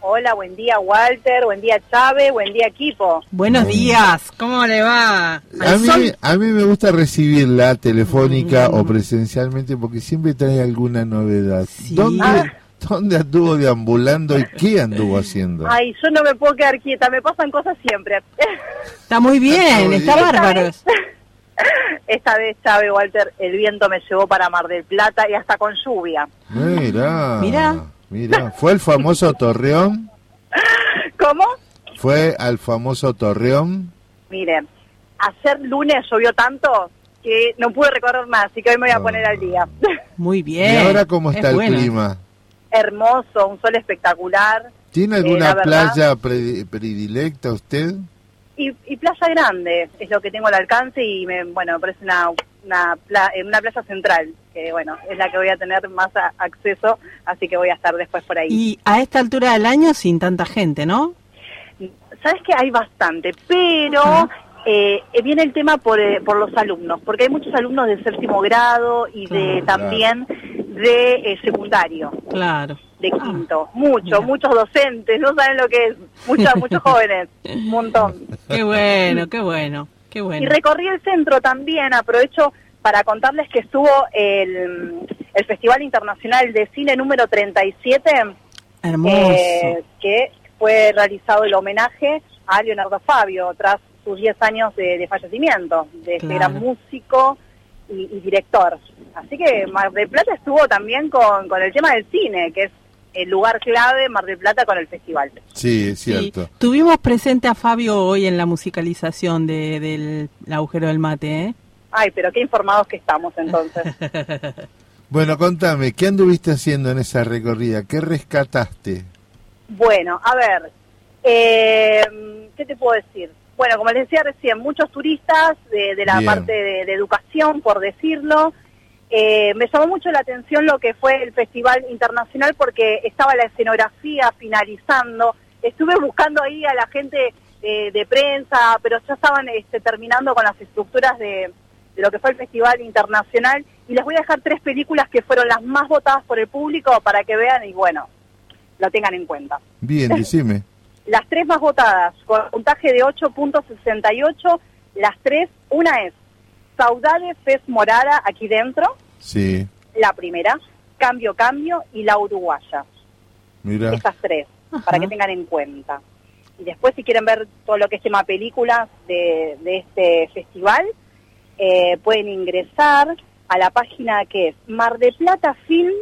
Hola, buen día Walter, buen día Chávez, buen día equipo. Buenos días, ¿cómo le va? A mí, a mí me gusta recibirla telefónica o presencialmente porque siempre trae alguna novedad. ¿Dónde, Ah. ¿Dónde anduvo deambulando y qué anduvo haciendo? Ay, yo no me puedo quedar quieta, me pasan cosas siempre. Está muy bien, está bárbaro. Esta vez, Chávez, Walter, el viento me llevó para Mar del Plata y hasta con lluvia. Mira, Mirá. mira, fue el famoso Torreón, ¿Cómo? fue al famoso Torreón. Mire, ayer lunes llovió tanto que no pude recorrer más, así que hoy me voy a poner al día. Muy bien. ¿Y ahora cómo está Es el bueno. clima? Hermoso, un sol espectacular. ¿Tiene Eh, alguna verdad- playa pre- predilecta usted? Y, y Playa Grande es lo que tengo al alcance y me, bueno, me parece una, una, pla- eh, una playa central, que bueno, es la que voy a tener más a- acceso, así que voy a estar después por ahí. Y a esta altura del año sin tanta gente, ¿no? Sabes que hay bastante, pero eh, viene el tema por, eh, por los alumnos, porque hay muchos alumnos de séptimo grado y de también de eh, secundario, Claro. de quinto, muchos, muchos docentes, no saben lo que es, muchos, muchos jóvenes, un montón. Qué bueno, qué bueno, qué Y bueno. recorrí el centro también, aprovecho para contarles que estuvo el, el Festival Internacional de Cine número 37, Hermoso. eh, que fue realizado el homenaje a Leonardo Fabio tras sus 10 años de, de fallecimiento, de este gran músico y, y director. Así que Mar del Plata estuvo también con, con el tema del cine, que es el lugar clave Mar del Plata con el festival. Sí, es cierto. Tuvimos presente a Fabio hoy en la musicalización de, del agujero del mate, ¿eh? Ay, pero qué informados que estamos entonces. Bueno, contame, ¿qué anduviste haciendo en esa recorrida? ¿Qué rescataste? Bueno, a ver, eh, ¿qué te puedo decir? Bueno, como les decía recién, muchos turistas de, de la Bien. parte de, de educación, por decirlo. Eh, me llamó mucho la atención lo que fue el Festival Internacional porque estaba la escenografía finalizando. Estuve buscando ahí a la gente eh, de prensa, pero ya estaban este, terminando con las estructuras de, de lo que fue el Festival Internacional. Y les voy a dejar tres películas que fueron las más votadas por el público para que vean y bueno, lo tengan en cuenta. Bien, decime. Las tres más votadas, con un puntaje de 8.68, las tres, una es Saudade Fez Morada, aquí dentro, Sí, la primera, Cambio Cambio y la uruguaya. mira. Esas tres, para que tengan en cuenta. Y después, si quieren ver todo lo que es tema películas de, de este festival, eh, pueden ingresar a la página que es Mar de Plata Film,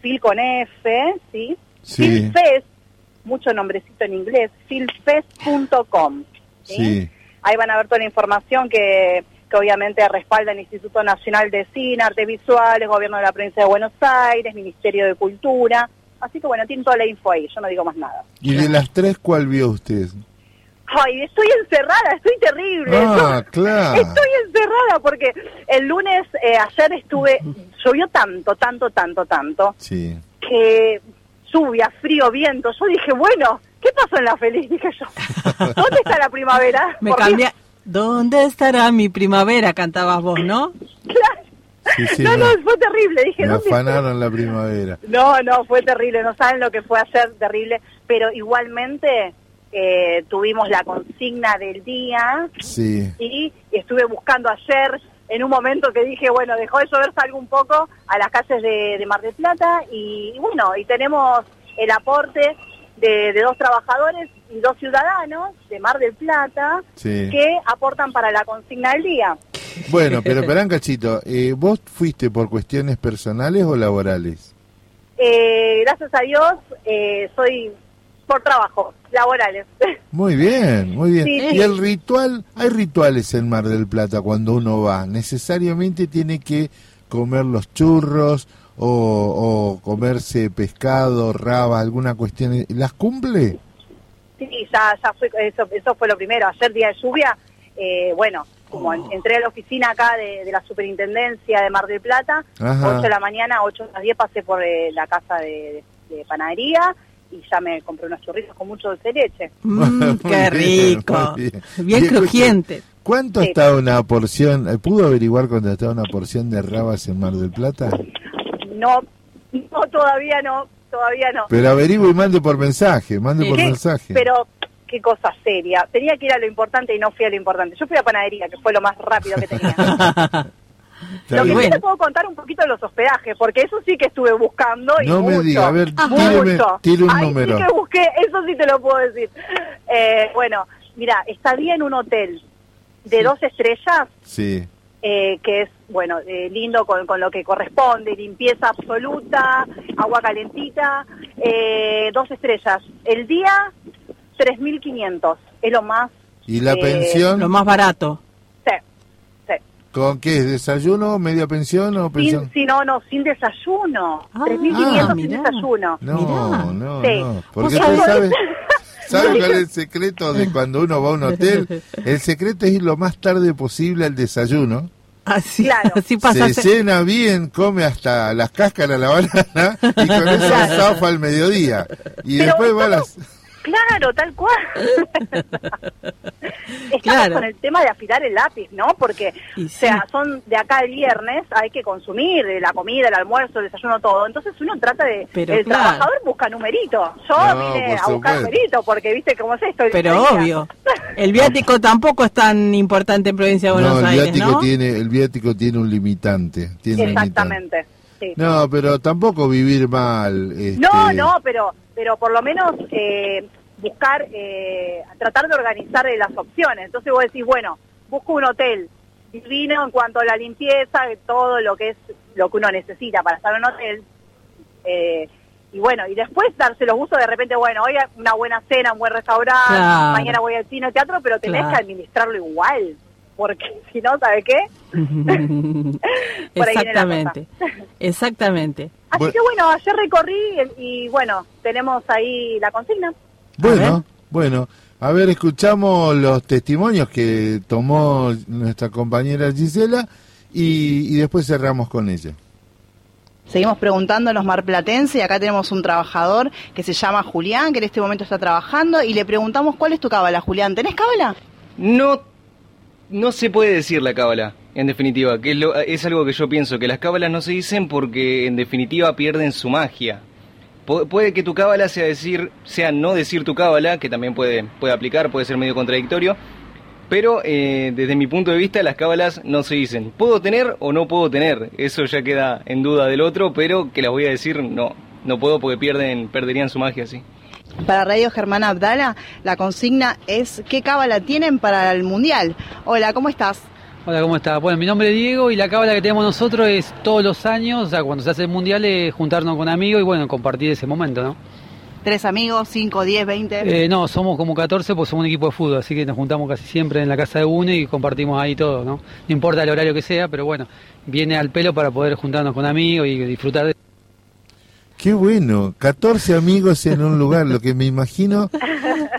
Film con F, ¿sí? Sí. Filmfest, mucho nombrecito en inglés, filmfest.com. ¿sí? Sí. Ahí van a ver toda la información que, que obviamente respalda el Instituto Nacional de Cine, Artes Visuales, Gobierno de la Provincia de Buenos Aires, Ministerio de Cultura. Así que bueno, tienen toda la info ahí, yo no digo más nada. ¿Y de las tres cuál vio usted? Ay, estoy encerrada, estoy terrible. Ah, Yo- claro. Estoy encerrada porque el lunes, eh, ayer estuve, llovió tanto, tanto, tanto, tanto, Sí. que lluvia, frío, viento. Yo dije, bueno, ¿qué pasó en la feliz? Dije yo, ¿dónde está la primavera? Me Por cambia. ¿Dónde estará mi primavera? Cantabas vos, ¿no? Sí, sí, no, no, fue terrible. Dije, me ¿dónde está? afanaron la primavera. No, no, fue terrible. No saben lo que fue ayer, terrible. Pero igualmente eh, tuvimos la consigna del día Sí. y estuve buscando ayer en un momento que dije, bueno, dejó de llover, salgo un poco a las calles de, de Mar del Plata y, y bueno, y tenemos el aporte de, de dos trabajadores y dos ciudadanos de Mar del Plata Sí. que aportan para la consigna del día. Bueno, pero esperá un cachito. Eh, ¿Vos fuiste por cuestiones personales o laborales? Eh, gracias a Dios, eh, soy por trabajo, laborales. Muy bien, muy bien. Sí. Y el ritual, hay rituales en Mar del Plata cuando uno va. Necesariamente tiene que comer los churros o, o comerse pescado, raba, alguna cuestión. ¿Las cumple? Sí, ya, ya fue, eso, eso fue lo primero. Ayer día de lluvia, eh, bueno, como en- entré a la oficina acá de, de la superintendencia de Mar del Plata, Ajá. 8 de la mañana, 8 a las 10 pasé por eh, la casa de, de panadería y ya me compré unos churritos con mucho dulce de leche. Mm, qué rico. bien. Bien crujiente. ¿Cuánto Sí. está una porción? eh, ¿Pudo averiguar cuánto está una porción de rabas en Mar del Plata? No, no, todavía no, todavía no. Pero averigüe y mande por mensaje, mande por ¿Qué? mensaje. Pero qué cosa seria. Tenía que ir a lo importante y no fui a lo importante. Yo fui a panadería, que fue lo más rápido que tenía. Lo que sí te puedo contar un poquito de los hospedajes, porque eso sí que estuve buscando. Y No me mucho, diga, a ver, mucho. tíreme- tire un Ay, número. Sí que busqué, eso sí te lo puedo decir. Eh, bueno, mira, estadía en un hotel de dos estrellas, Sí. eh, que es, bueno, eh, lindo con, con lo que corresponde, limpieza absoluta, agua calentita, eh, dos estrellas. El día, 3.500, es lo más... ¿Y la eh, pensión? Lo más barato. ¿Con qué? ¿Desayuno, media pensión o pensión? Sin, sí, no, no, sin desayuno. Ah, 3.500 sin mirá. desayuno. No, no, Sí. no. Porque Vos usted sabés- sabe, ¿sabe cuál es el secreto de cuando uno va a un hotel? El secreto es ir lo más tarde posible al desayuno. Así, Claro. así pasa. Se llena bien, come hasta las cáscaras la banana y con eso Claro. zafa al mediodía. Y Pero después va a las... Claro, tal cual. Estamos Claro. con el tema de afilar el lápiz, ¿no? Porque, Y o sea, son de acá al viernes, hay que consumir eh, la comida, el almuerzo, el desayuno, todo. Entonces uno trata de... Pero el claro. trabajador busca numerito. Yo No, vine a buscar numerito porque, viste, cómo es esto. el Pero obvio. El viático tampoco es tan importante en provincia de Buenos No, el Aires, viático, ¿no? tiene, el viático tiene un limitante. Tiene un limitante. No, pero tampoco vivir mal. este, No, no, pero, pero por lo menos eh, buscar, eh, tratar de organizar las opciones. Entonces vos decís, bueno, busco un hotel divino en cuanto a la limpieza, de todo lo que es lo que uno necesita para estar en un hotel. Eh, y bueno, y después darse los gustos de repente, bueno, hoy una buena cena, un buen restaurante, Claro. mañana voy al cine, al teatro, pero tenés Claro. que administrarlo igual. Porque si no, ¿sabe qué? Exactamente, exactamente. Así Bueno. que bueno, ayer recorrí y, y, bueno, tenemos ahí la consigna. Bueno, bueno. A ver, escuchamos los testimonios que tomó nuestra compañera Gisela y, y después cerramos con ella. Seguimos preguntando a los marplatenses y acá tenemos un trabajador que se llama Julián, que en este momento está trabajando y le preguntamos cuál es tu cábala, Julián. ¿Tenés cábala? No, no se puede decir la cábala, en definitiva, que es, lo- es algo que yo pienso, que las cábalas no se dicen porque en definitiva pierden su magia. Pu- puede que tu cábala sea decir, sea no decir tu cábala, que también puede, puede aplicar, puede ser medio contradictorio, pero eh, desde mi punto de vista las cábalas no se dicen. Puedo tener o no puedo tener, eso ya queda en duda del otro, pero que las voy a decir no, no puedo porque pierden, perderían su magia, sí. Para Radio Germán Abdala, la consigna es ¿qué cábala tienen para el Mundial? Hola, ¿cómo estás? Hola, ¿cómo está? Bueno, mi nombre es Diego y la cábala que tenemos nosotros es todos los años, o sea, cuando se hace el mundial, es juntarnos con amigos y bueno, compartir ese momento, ¿no? ¿Tres amigos? ¿Cinco, diez, veinte? Eh, no, somos como 14 porque somos un equipo de fútbol, así que nos juntamos casi siempre en la casa de uno y compartimos ahí todo, ¿no? No importa el horario que sea, pero bueno, viene al pelo para poder juntarnos con amigos y disfrutar de... Qué bueno, 14 amigos en un lugar, lo que me imagino.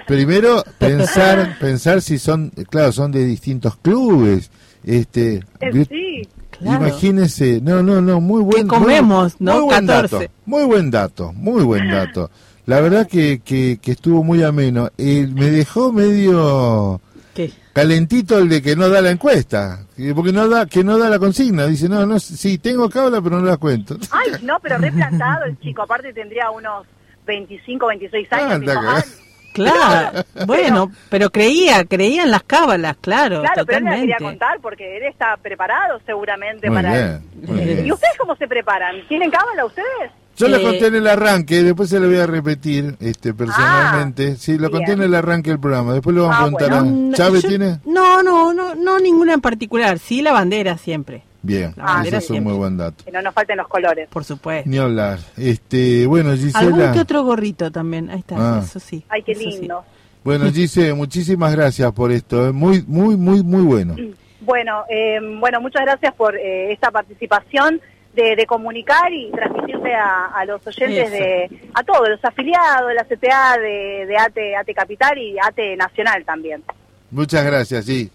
Primero, pensar pensar si son, claro, son de distintos clubes. Este, Eh, sí, Imagínese, no, no, no, muy buen ¿Qué comemos, muy, no? Muy buen 14. dato, muy buen dato, muy buen dato. La verdad que, que, que estuvo muy ameno. Eh, me dejó medio ¿Qué? Calentito el de que no da la encuesta, que- porque no da, que no da la consigna. Dice, no, no, sí, tengo cábala, pero no la cuento. Ay, no, pero replantado el chico. Aparte tendría unos 25, 26 años. Dijo, "Ay, Claro, bueno, pero creía, creía en las cábalas, claro, Claro, pero él me la quería contar porque él está preparado seguramente Muy para... bien, muy bien. ¿Y ustedes cómo se preparan? ¿Tienen cábala ustedes? Yo Eh, lo conté en el arranque, después se lo voy a repetir este personalmente. sí, lo conté en el arranque del programa. Después lo vamos Ah, a contar. bueno. a... ¿Chávez Yo- tiene? No, no, no, no ninguna en particular, sí la bandera siempre, Bien, La eso es un muy buen dato. Que no nos falten los colores. por supuesto. Ni hablar. Este, bueno, Algún Gisela. que otro gorrito también, ahí está, Ah. eso sí. Ay, qué eso sí. lindo. Bueno, Gise, muchísimas gracias por esto. eh. Muy, muy, muy, muy bueno. Bueno, eh, bueno, muchas gracias por eh, esta participación de, de comunicar y transmitirle a, a los oyentes Eso. de a todos los afiliados de la CTA, de, de ATE, ATE Capital y ATE Nacional también. Muchas gracias, sí.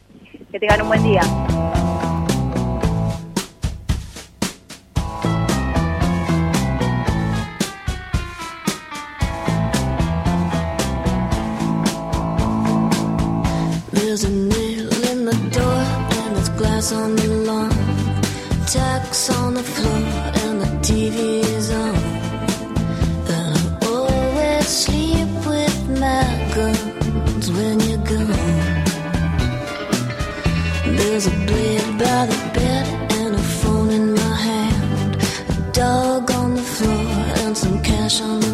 Que tengan un buen día. There's a nail in the door and there's glass on the lawn. Tacks on the floor and the TV is on. And I always sleep with my guns when you're gone. There's a blade by the bed and a phone in my hand. A dog on the floor and some cash on the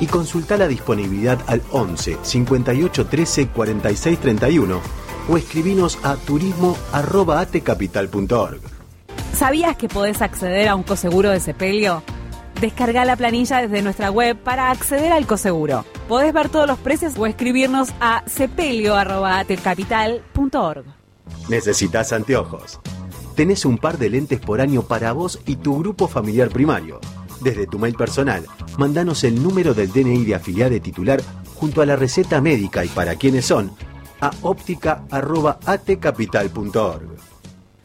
y consulta la disponibilidad al 11 58 13 46 31 o escribinos a turismo.atecapital.org. ¿Sabías que podés acceder a un coseguro de sepelio? Descarga la planilla desde nuestra web para acceder al coseguro. Podés ver todos los precios o escribirnos a sepelio.atecapital.org. ¿Necesitas anteojos? Tenés un par de lentes por año para vos y tu grupo familiar primario. Desde tu mail personal, mandanos el número del DNI de afiliado de titular junto a la receta médica y para quiénes son a óptica.atcapital.org.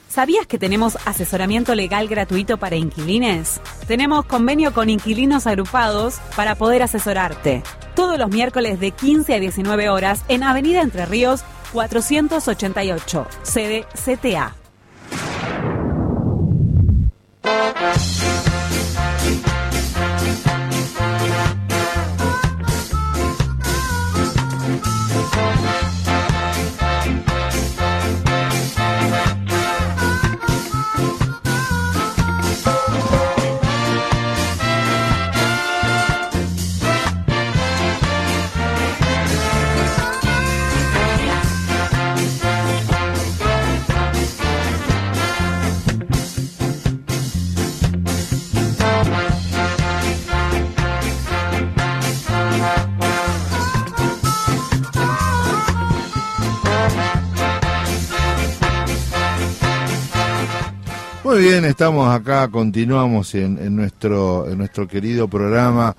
¿Sabías que tenemos asesoramiento legal gratuito para inquilines? Tenemos convenio con inquilinos agrupados para poder asesorarte. Todos los miércoles de 15 a 19 horas en Avenida Entre Ríos 488, sede CTA. Muy bien, estamos acá, continuamos en, nuestro en nuestro querido programa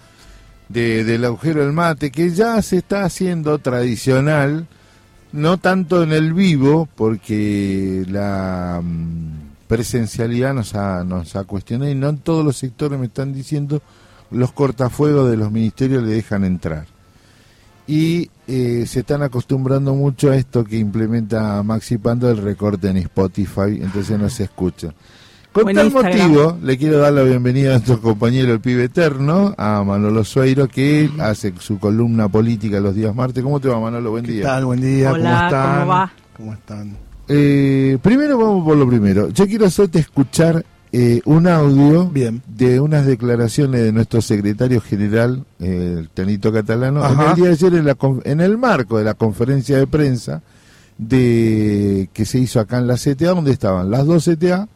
de, del agujero del mate, que ya se está haciendo tradicional, no tanto en el vivo, porque la mm, presencialidad nos ha, nos ha cuestionado y no en todos los sectores me están diciendo los cortafuegos de los ministerios le dejan entrar. Y eh, se están acostumbrando mucho a esto que implementa Maxi Pando, el recorte en Spotify, entonces no se escucha. Con tal Instagram. motivo, le quiero dar la bienvenida a nuestro compañero el pibe eterno, a Manolo Sueiro, que hace su columna política los días martes. ¿Cómo te va, Manolo? Buen día. ¿Qué tal? Buen día, ¿cómo están? ¿cómo va? ¿Cómo están? Eh, primero vamos por lo primero. Yo quiero hacerte escuchar eh, un audio de unas declaraciones de nuestro secretario general, eh, el Tenito Catalano, en Ajá. el día de ayer en, la con- en el marco de la conferencia de prensa de que se hizo acá en la CTA, donde estaban las dos CTA,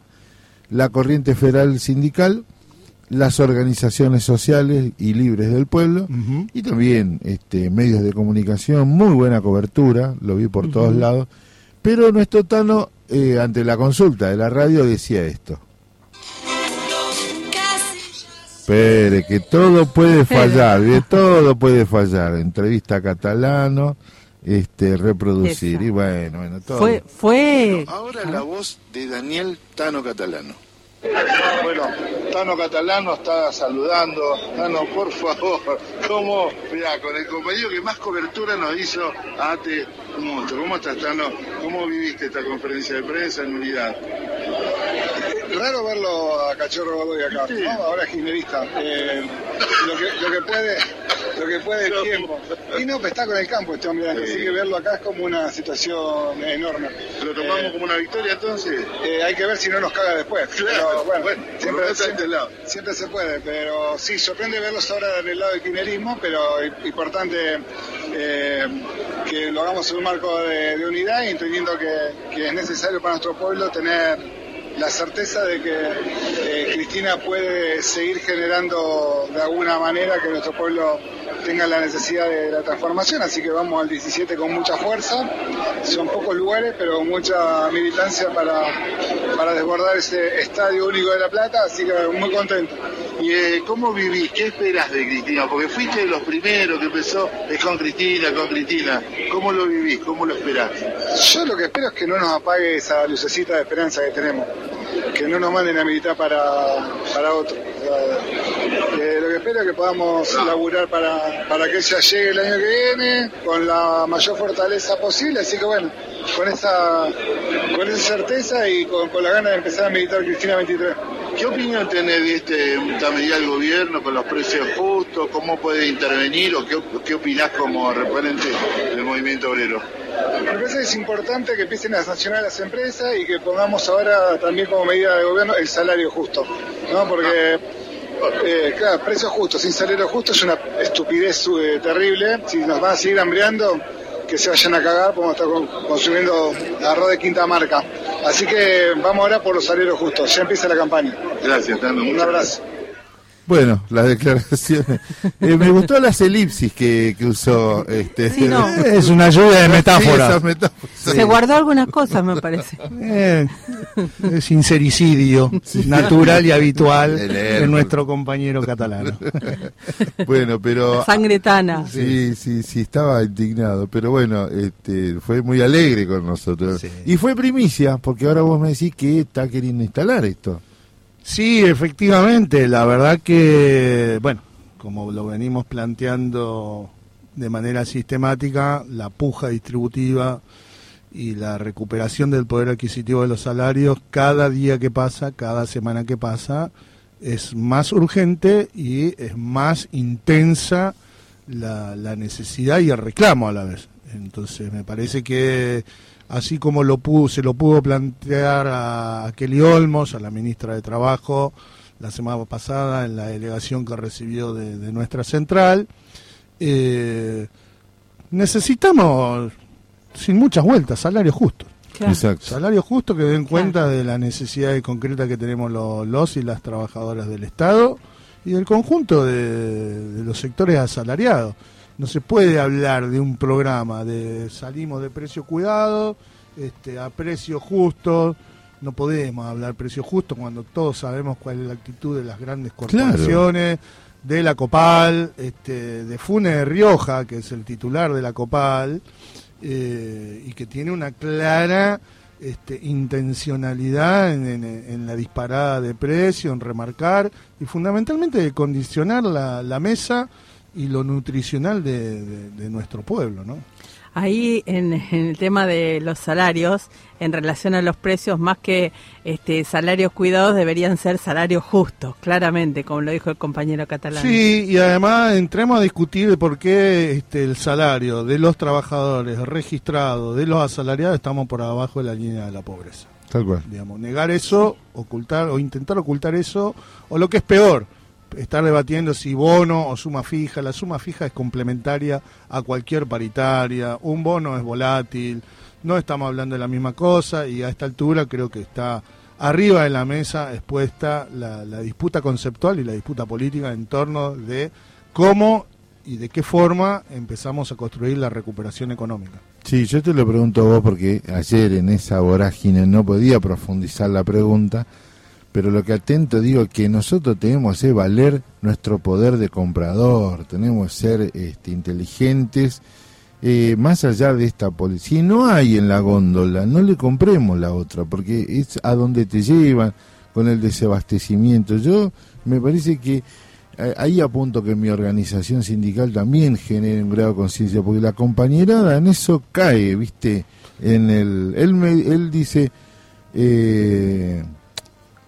la Corriente Federal Sindical, las organizaciones sociales y libres del pueblo y también este, medios de comunicación, muy buena cobertura, lo vi por todos lados, pero nuestro Tano, eh, ante la consulta de la radio, decía esto. Espere, que todo puede fallar, ¿bien? todo puede fallar. Entrevista a Catalano, este, reproducir, Esa. y bueno, bueno, todo. Fue, fue. Ahora la voz de Daniel Tano Catalano. Bueno, Tano Catalano está saludando. Tano, por favor, ¿cómo? Mirá, con el compañero que más cobertura nos hizo ATE, monstruo. ¿Cómo estás, Tano? ¿Cómo viviste esta conferencia de prensa en unidad? Raro verlo a Cachorro Godoy acá, ¿no? Ahora es kirchnerista. Eh, lo, que, lo que puede, lo que puede el tiempo. Y no, está con el campo este hombre, así que verlo acá es como una situación enorme. ¿Lo tomamos Eh, como una victoria entonces? eh, hay que ver si no nos caga después. Claro, Pero, bueno, siempre, este lado. siempre se puede, pero sí, sorprende verlos ahora en el lado del kirchnerismo, pero importante eh, que lo hagamos en marco de, unidad entendiendo que es necesario para nuestro pueblo tener la certeza de que eh, Cristina puede seguir generando de alguna manera que nuestro pueblo tenga la necesidad de la transformación, así que vamos al 17 con mucha fuerza, son pocos lugares, pero con mucha militancia para, para desbordar ese estadio único de La Plata, así que muy contento. ¿Y eh, cómo vivís? ¿Qué esperás de Cristina? Porque fuiste de los primeros que empezó, es con Cristina, con Cristina. ¿Cómo lo vivís? ¿Cómo lo esperás? Yo lo que espero es que no nos apague esa lucecita de esperanza que tenemos, que no nos manden a militar para, para otro. Eh, lo que espero es que podamos laburar para, para que ella llegue el año que viene con la mayor fortaleza posible, así que bueno, con esa, con esa certeza y con, con la gana de empezar a militar Cristina 23. ¿Qué opinión tenés de este, esta medida del gobierno con los precios justos? ¿Cómo puede intervenir o qué, qué opinás como referente del movimiento obrero? Me parece que es importante que empiecen a sancionar a las empresas y que pongamos ahora también como medida de gobierno el salario justo, ¿no? Porque, eh, claro, precios justos sin salario justo es una estupidez eh, terrible. Si nos van a seguir hambriando, que se vayan a cagar, podemos estar con- consumiendo arroz de quinta marca. Así que vamos ahora por los salarios justos. Ya empieza la campaña. Gracias, Tando. Un abrazo. Bueno, las declaraciones. Eh, me gustó las elipsis que, que usó. Este, Sí, no. Es una lluvia de metáforas. Sí, esas metáforas. Se guardó algunas cosas, me parece. Eh, es sincericidio natural y habitual de nuestro compañero catalano. Bueno, pero. Sangre tana. Sí, sí, sí, estaba indignado. Pero bueno, este, fue muy alegre con nosotros. Y fue primicia, porque ahora vos me decís que está queriendo instalar esto. Sí, efectivamente, la verdad que, bueno, como lo venimos planteando de manera sistemática, la puja distributiva y la recuperación del poder adquisitivo de los salarios, cada día que pasa, cada semana que pasa, es más urgente y es más intensa la, la necesidad y el reclamo a la vez. Entonces, me parece que así como lo pudo, se lo pudo plantear a, a Kelly Olmos, a la ministra de Trabajo, la semana pasada en la delegación que recibió de, de nuestra central, eh, necesitamos, sin muchas vueltas, salarios justos. Claro. Exacto. Salarios justos que den cuenta de la necesidad concreta que tenemos lo- los y las trabajadoras del Estado y del conjunto de, de los sectores asalariados. No se puede hablar de un programa de salimos de precio cuidado este, a precio justo. No podemos hablar precio justo cuando todos sabemos cuál es la actitud de las grandes corporaciones, de la Copal, este, de Funes de Rioja, que es el titular de la Copal, eh, y que tiene una clara este, intencionalidad en, en- en la disparada de precio, en remarcar y fundamentalmente de condicionar la, la mesa y lo nutricional de, de- de nuestro pueblo, ¿no? Ahí en, en el tema de los salarios, en relación a los precios, más que este, salarios cuidados, deberían ser salarios justos, claramente, como lo dijo el compañero catalán. Sí, y además entremos a discutir de por qué este, el salario de los trabajadores registrados, de los asalariados, estamos por abajo de la línea de la pobreza. Tal cual. Digamos, negar eso, ocultar o intentar ocultar eso, o lo que es peor, estar debatiendo si bono o suma fija. La suma fija es complementaria a cualquier paritaria, un bono es volátil, no estamos hablando de la misma cosa y a esta altura creo que está arriba de la mesa expuesta la, disputa conceptual y la disputa política en torno de cómo y de qué forma empezamos a construir la recuperación económica. Sí, yo te lo pregunto a vos porque ayer en esa vorágine no podía profundizar la pregunta, pero lo que atento digo que nosotros tenemos que valer nuestro poder de comprador, tenemos que ser este, inteligentes, eh, más allá de esta policía. Si no hay en la góndola, no le compremos la otra, porque es a donde te llevan con el desabastecimiento. Yo me parece que eh, ahí apunto que mi organización sindical también genere un grado de conciencia, porque la compañerada en eso cae, ¿viste? En el, él, me, él dice eh,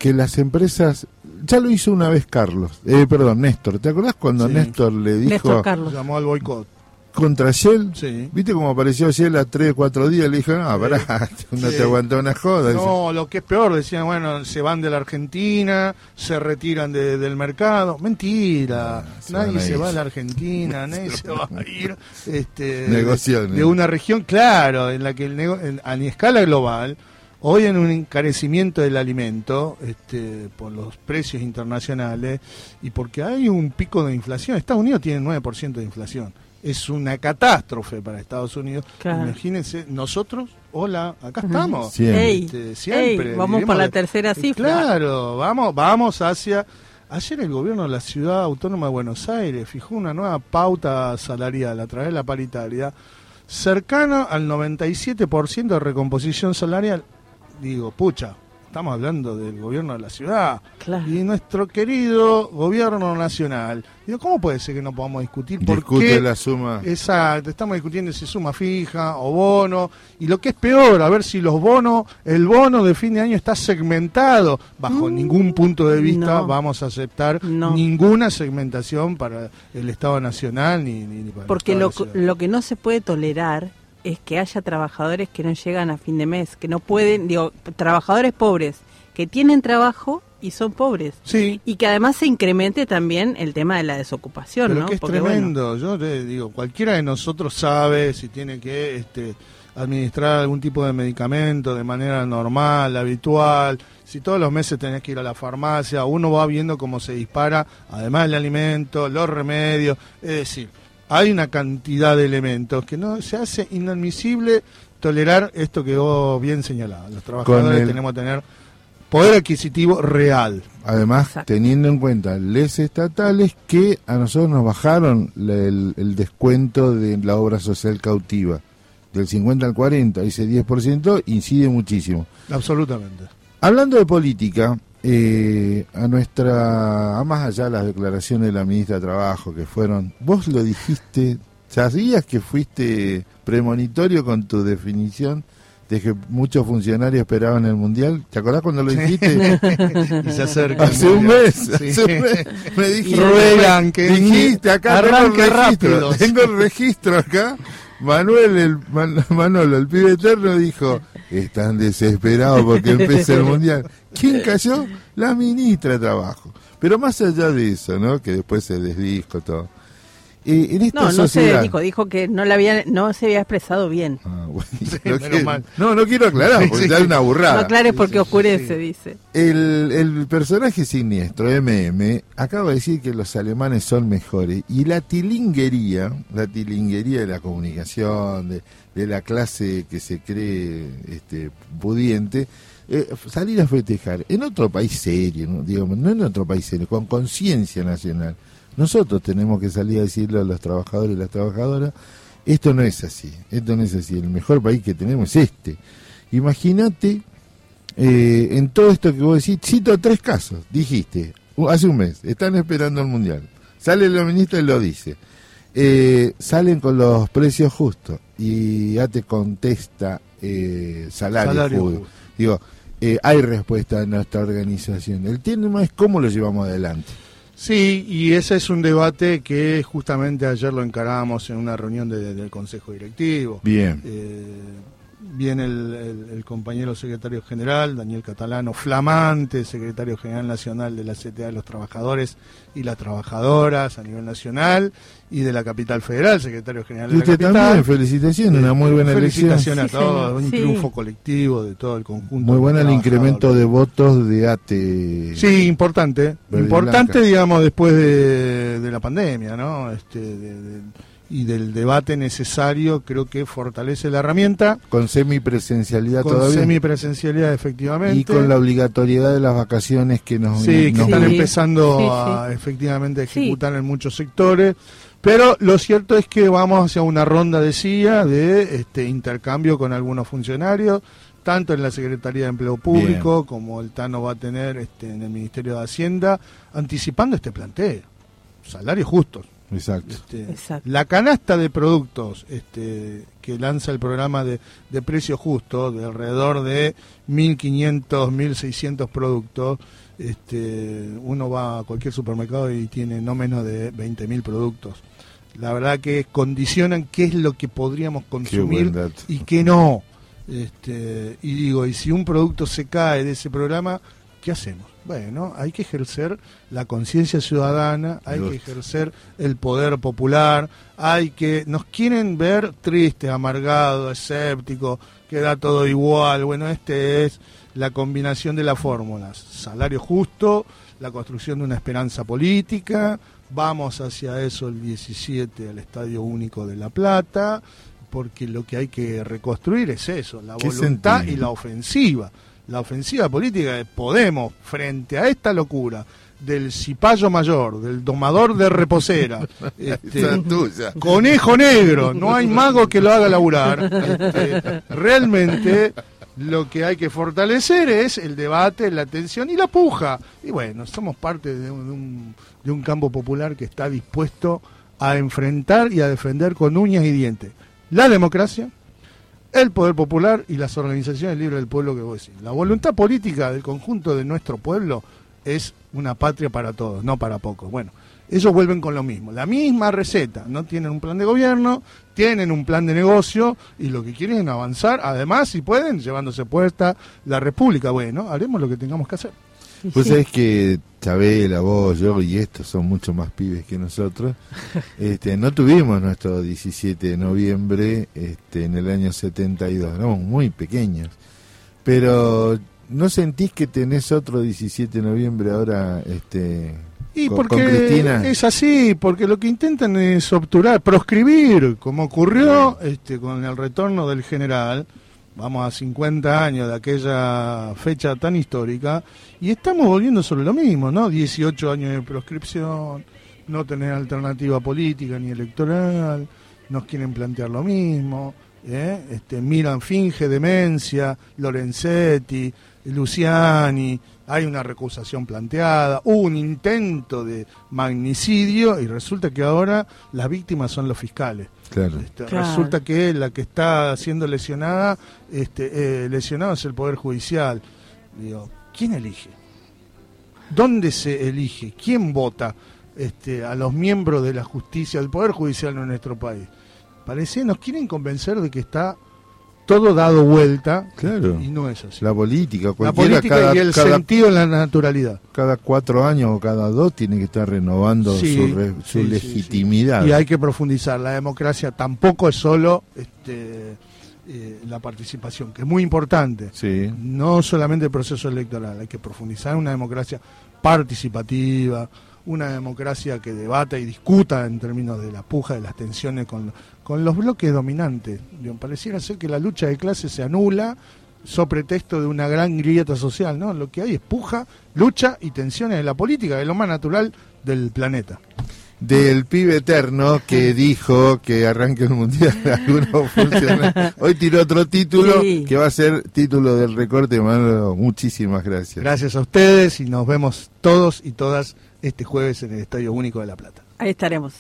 que las empresas, ya lo hizo una vez Carlos, eh, perdón, Néstor, ¿te acordás cuando Sí. Néstor le dijo Néstor Carlos. Llamó al boicot. contra Shell? Sí. ¿Viste cómo apareció Shell a 3, 4 días? Le dijo, no, pará, no Sí. te aguantó una joda. No, lo que es peor, decían, bueno, se van de la Argentina, se retiran de- del mercado. Mentira, se van nadie a se va de la Argentina, nadie se va a ir este, Negociaron. de una región, claro, en la que el nego- en- a escala global, hoy en un encarecimiento del alimento este, por los precios internacionales y porque hay un pico de inflación. Estados Unidos tiene 9% de inflación. Es una catástrofe para Estados Unidos. Claro. Imagínense, nosotros, hola, acá estamos. Siempre. Ey, Este, siempre. ey, vamos por la tercera Eh, cifra. Claro, vamos, vamos hacia. Ayer el gobierno de la ciudad autónoma de Buenos Aires fijó una nueva pauta salarial a través de la paritaria cercana al 97% de recomposición salarial. Digo, pucha, estamos hablando del gobierno de la ciudad y nuestro querido gobierno nacional. Digo, ¿cómo puede ser que no podamos discutir por Discute qué? la suma. Exacto, estamos discutiendo si suma fija o bono y lo que es peor, a ver si los bonos, el bono de fin de año está segmentado. Bajo ningún punto de vista no. vamos a aceptar ninguna segmentación para el Estado Nacional ni, ni- ni para el Porque Estado lo, de la ciudad. lo que no se puede tolerar es que haya trabajadores que no llegan a fin de mes, que no pueden, digo, trabajadores pobres que tienen trabajo y son pobres. Sí. Y que además se incremente también el tema de la desocupación, Pero ¿no? que es Porque, bueno, tremendo. Yo te digo, cualquiera de nosotros sabe si tiene que este, administrar algún tipo de medicamento de manera normal, habitual. Si todos los meses tenés que ir a la farmacia, uno va viendo cómo se dispara, además el alimento, los remedios. Es decir, hay una cantidad de elementos que no se hace inadmisible tolerar esto que vos bien señalabas. Los trabajadores el- tenemos que tener poder adquisitivo real. Además, teniendo en cuenta les estatales que a nosotros nos bajaron el descuento de la obra social cautiva del 50 al 40, ese 10% incide muchísimo. Absolutamente. Hablando de política, eh, a nuestra, a más allá de las declaraciones de la ministra de Trabajo que fueron, vos lo dijiste, ¿sabías que fuiste premonitorio con tu definición de que muchos funcionarios esperaban el mundial? ¿Te acordás cuando lo dijiste? Y se acerca Hace un mes, Sí. hace un mes. Me dijiste, Ruegan que dijiste acá tengo el arranque registro, rápido. tengo el registro acá. Manuel, el, Man- Manolo, el pibe eterno, dijo, están desesperados porque empieza el mundial. ¿Quién cayó? La ministra de Trabajo. Pero más allá de eso, ¿no? Que después se desdijo todo. En esta no, no se sociedad, dijo, dijo que no, la había, no se había expresado bien. no, quiero, no, no quiero aclarar, porque ya es una burrada. No aclares porque oscurece, dice. El, el personaje siniestro, MM, acaba de decir que los alemanes son mejores. Y la tilinguería, la tilinguería de la comunicación, de, de la clase que se cree este, pudiente, eh, salir a festejar en otro país serio, ¿no? digamos, no en otro país serio, con conciencia nacional. Nosotros tenemos que salir a decirle a los trabajadores y las trabajadoras, esto no es así, esto no es así, el mejor país que tenemos es este. Imagínate eh, en todo esto que vos decís, cito tres casos. Dijiste, u- hace un mes, están esperando el Mundial. Sale la ministra y lo dice. Eh, salen con los precios justos y ya te contesta eh, salario, Salario justo. justo. Digo, eh, hay respuesta en nuestra organización. El tema es cómo lo llevamos adelante. Sí, y ese es un debate que justamente ayer lo encarábamos en una reunión de- del Consejo Directivo. Bien. Eh, viene el, el- el compañero secretario general, Daniel Catalano, flamante secretario general nacional de la CTA de los Trabajadores y las Trabajadoras a nivel nacional y de la capital federal, secretario general de Y la usted capital. también, felicitaciones, una muy buena Felicitación elección. a todos, un Sí. triunfo colectivo de todo el conjunto. Muy bueno el incremento de votos de ATE. Sí, importante. Verde importante, digamos, después de, de la pandemia, ¿no? Este, de- de- y del debate necesario, creo que fortalece la herramienta. Con semipresencialidad Con todavía. semipresencialidad, efectivamente. Y con la obligatoriedad de las vacaciones que nos Sí, que nos- están Sí. empezando Sí, a efectivamente a ejecutar en muchos sectores. Pero lo cierto es que vamos hacia una ronda de CIA de este intercambio con algunos funcionarios, tanto en la Secretaría de Empleo Público como el TANO va a tener este, en el Ministerio de Hacienda, anticipando este planteo. Salarios justos. Exacto. Este, Exacto. La canasta de productos este, que lanza el programa de, de precio justo, de alrededor de 1.500, 1.600 productos, este, uno va a cualquier supermercado y tiene no menos de 20.000 productos. La verdad que condicionan qué es lo que podríamos consumir y qué no. Este, y digo, y si un producto se cae de ese programa, ¿qué hacemos? Bueno, hay que ejercer la conciencia ciudadana, hay que ejercer el poder popular, hay que nos quieren ver tristes, amargados, escépticos, que da todo igual. Bueno, este es la combinación de las fórmulas: salario justo, la construcción de una esperanza política. Vamos hacia eso el 17 al Estadio Único de La Plata, porque lo que hay que reconstruir es eso, la ¿Qué voluntad y la ofensiva. La ofensiva política de Podemos frente a esta locura del cipayo mayor, del domador de reposera, este, conejo negro, no hay mago que lo haga laburar. este, realmente Lo que hay que fortalecer es el debate, la atención y la puja. Y bueno, somos parte de un, de un- de un campo popular que está dispuesto a enfrentar y a defender con uñas y dientes la democracia, el poder popular y las organizaciones libres del pueblo que vos decís. La voluntad política del conjunto de nuestro pueblo es una patria para todos, no para pocos. Bueno, ellos vuelven con lo mismo, la misma receta. No tienen un plan de gobierno, tienen un plan de negocio y lo que quieren es avanzar, además, si pueden, llevándose puesta la República. Bueno, haremos lo que tengamos que hacer. Vos sabés que Chabela, vos, yo y estos son mucho más pibes que nosotros. Este, no tuvimos nuestro 17 de noviembre este, en el año 72, éramos muy pequeños. Pero ¿no sentís que tenés otro 17 de noviembre ahora este, Y con, porque con Cristina? es así, porque lo que intentan es obturar, proscribir, como ocurrió este, con el retorno del general, vamos a 50 años de aquella fecha tan histórica, y estamos volviendo sobre lo mismo, ¿no? 18 años de proscripción, no tener alternativa política ni electoral, nos quieren plantear lo mismo, ¿eh? este, Miran finge demencia, Lorenzetti, Luciani, hay una recusación planteada, hubo un intento de magnicidio y resulta que ahora las víctimas son los fiscales. Claro. Este, Claro. Resulta que la que está siendo lesionada, este, eh, lesionado es el Poder Judicial. Digo, ¿quién elige? ¿Dónde se elige? ¿Quién vota este, a los miembros de la justicia, del Poder Judicial en nuestro país? Parece, nos quieren convencer de que está todo dado vuelta Claro. y no es así. La política, La cualquiera política cada, y el cada- sentido en la naturalidad. cada cuatro años o cada dos tiene que estar renovando Sí, su, re- su sí, sí, legitimidad. Y hay que profundizar. La democracia tampoco es solo este, eh, la participación, que es muy importante. Sí. No solamente el proceso electoral, hay que profundizar en una democracia participativa, una democracia que debata y discuta en términos de la puja, de las tensiones con, con los bloques dominantes. Digo, pareciera ser que la lucha de clases se anula so pretexto de una gran grieta social, ¿no? Lo que hay es puja, lucha y tensiones en la política, es lo más natural del planeta. Del pibe eterno que dijo que arranque el mundial algunos funcionarios. Hoy tiró otro título Sí. que va a ser título del recorte. Manolo, muchísimas gracias. Gracias a ustedes y nos vemos todos y todas este jueves en el Estadio Único de La Plata. Ahí estaremos.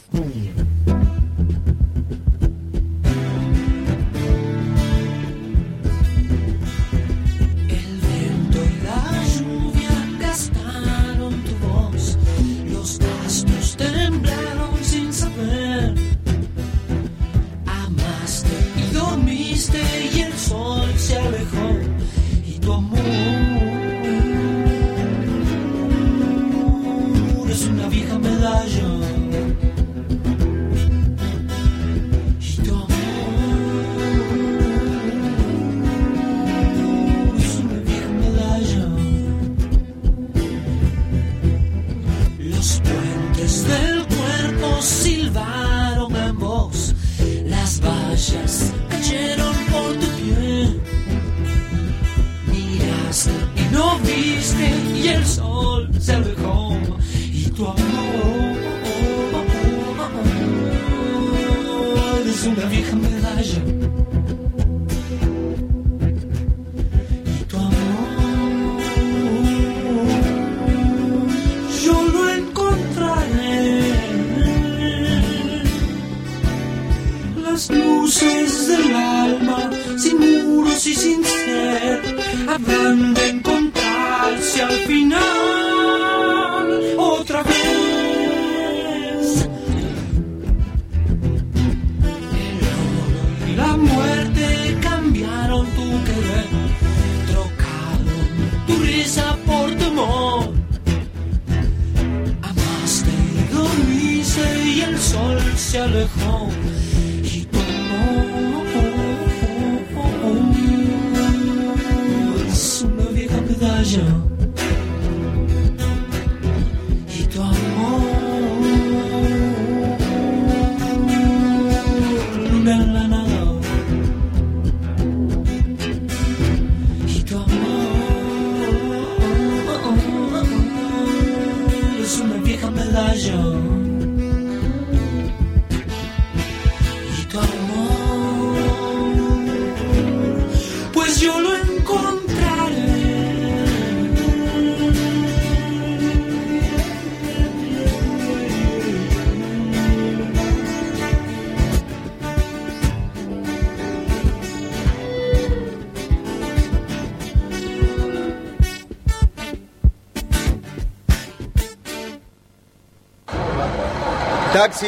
Taxi.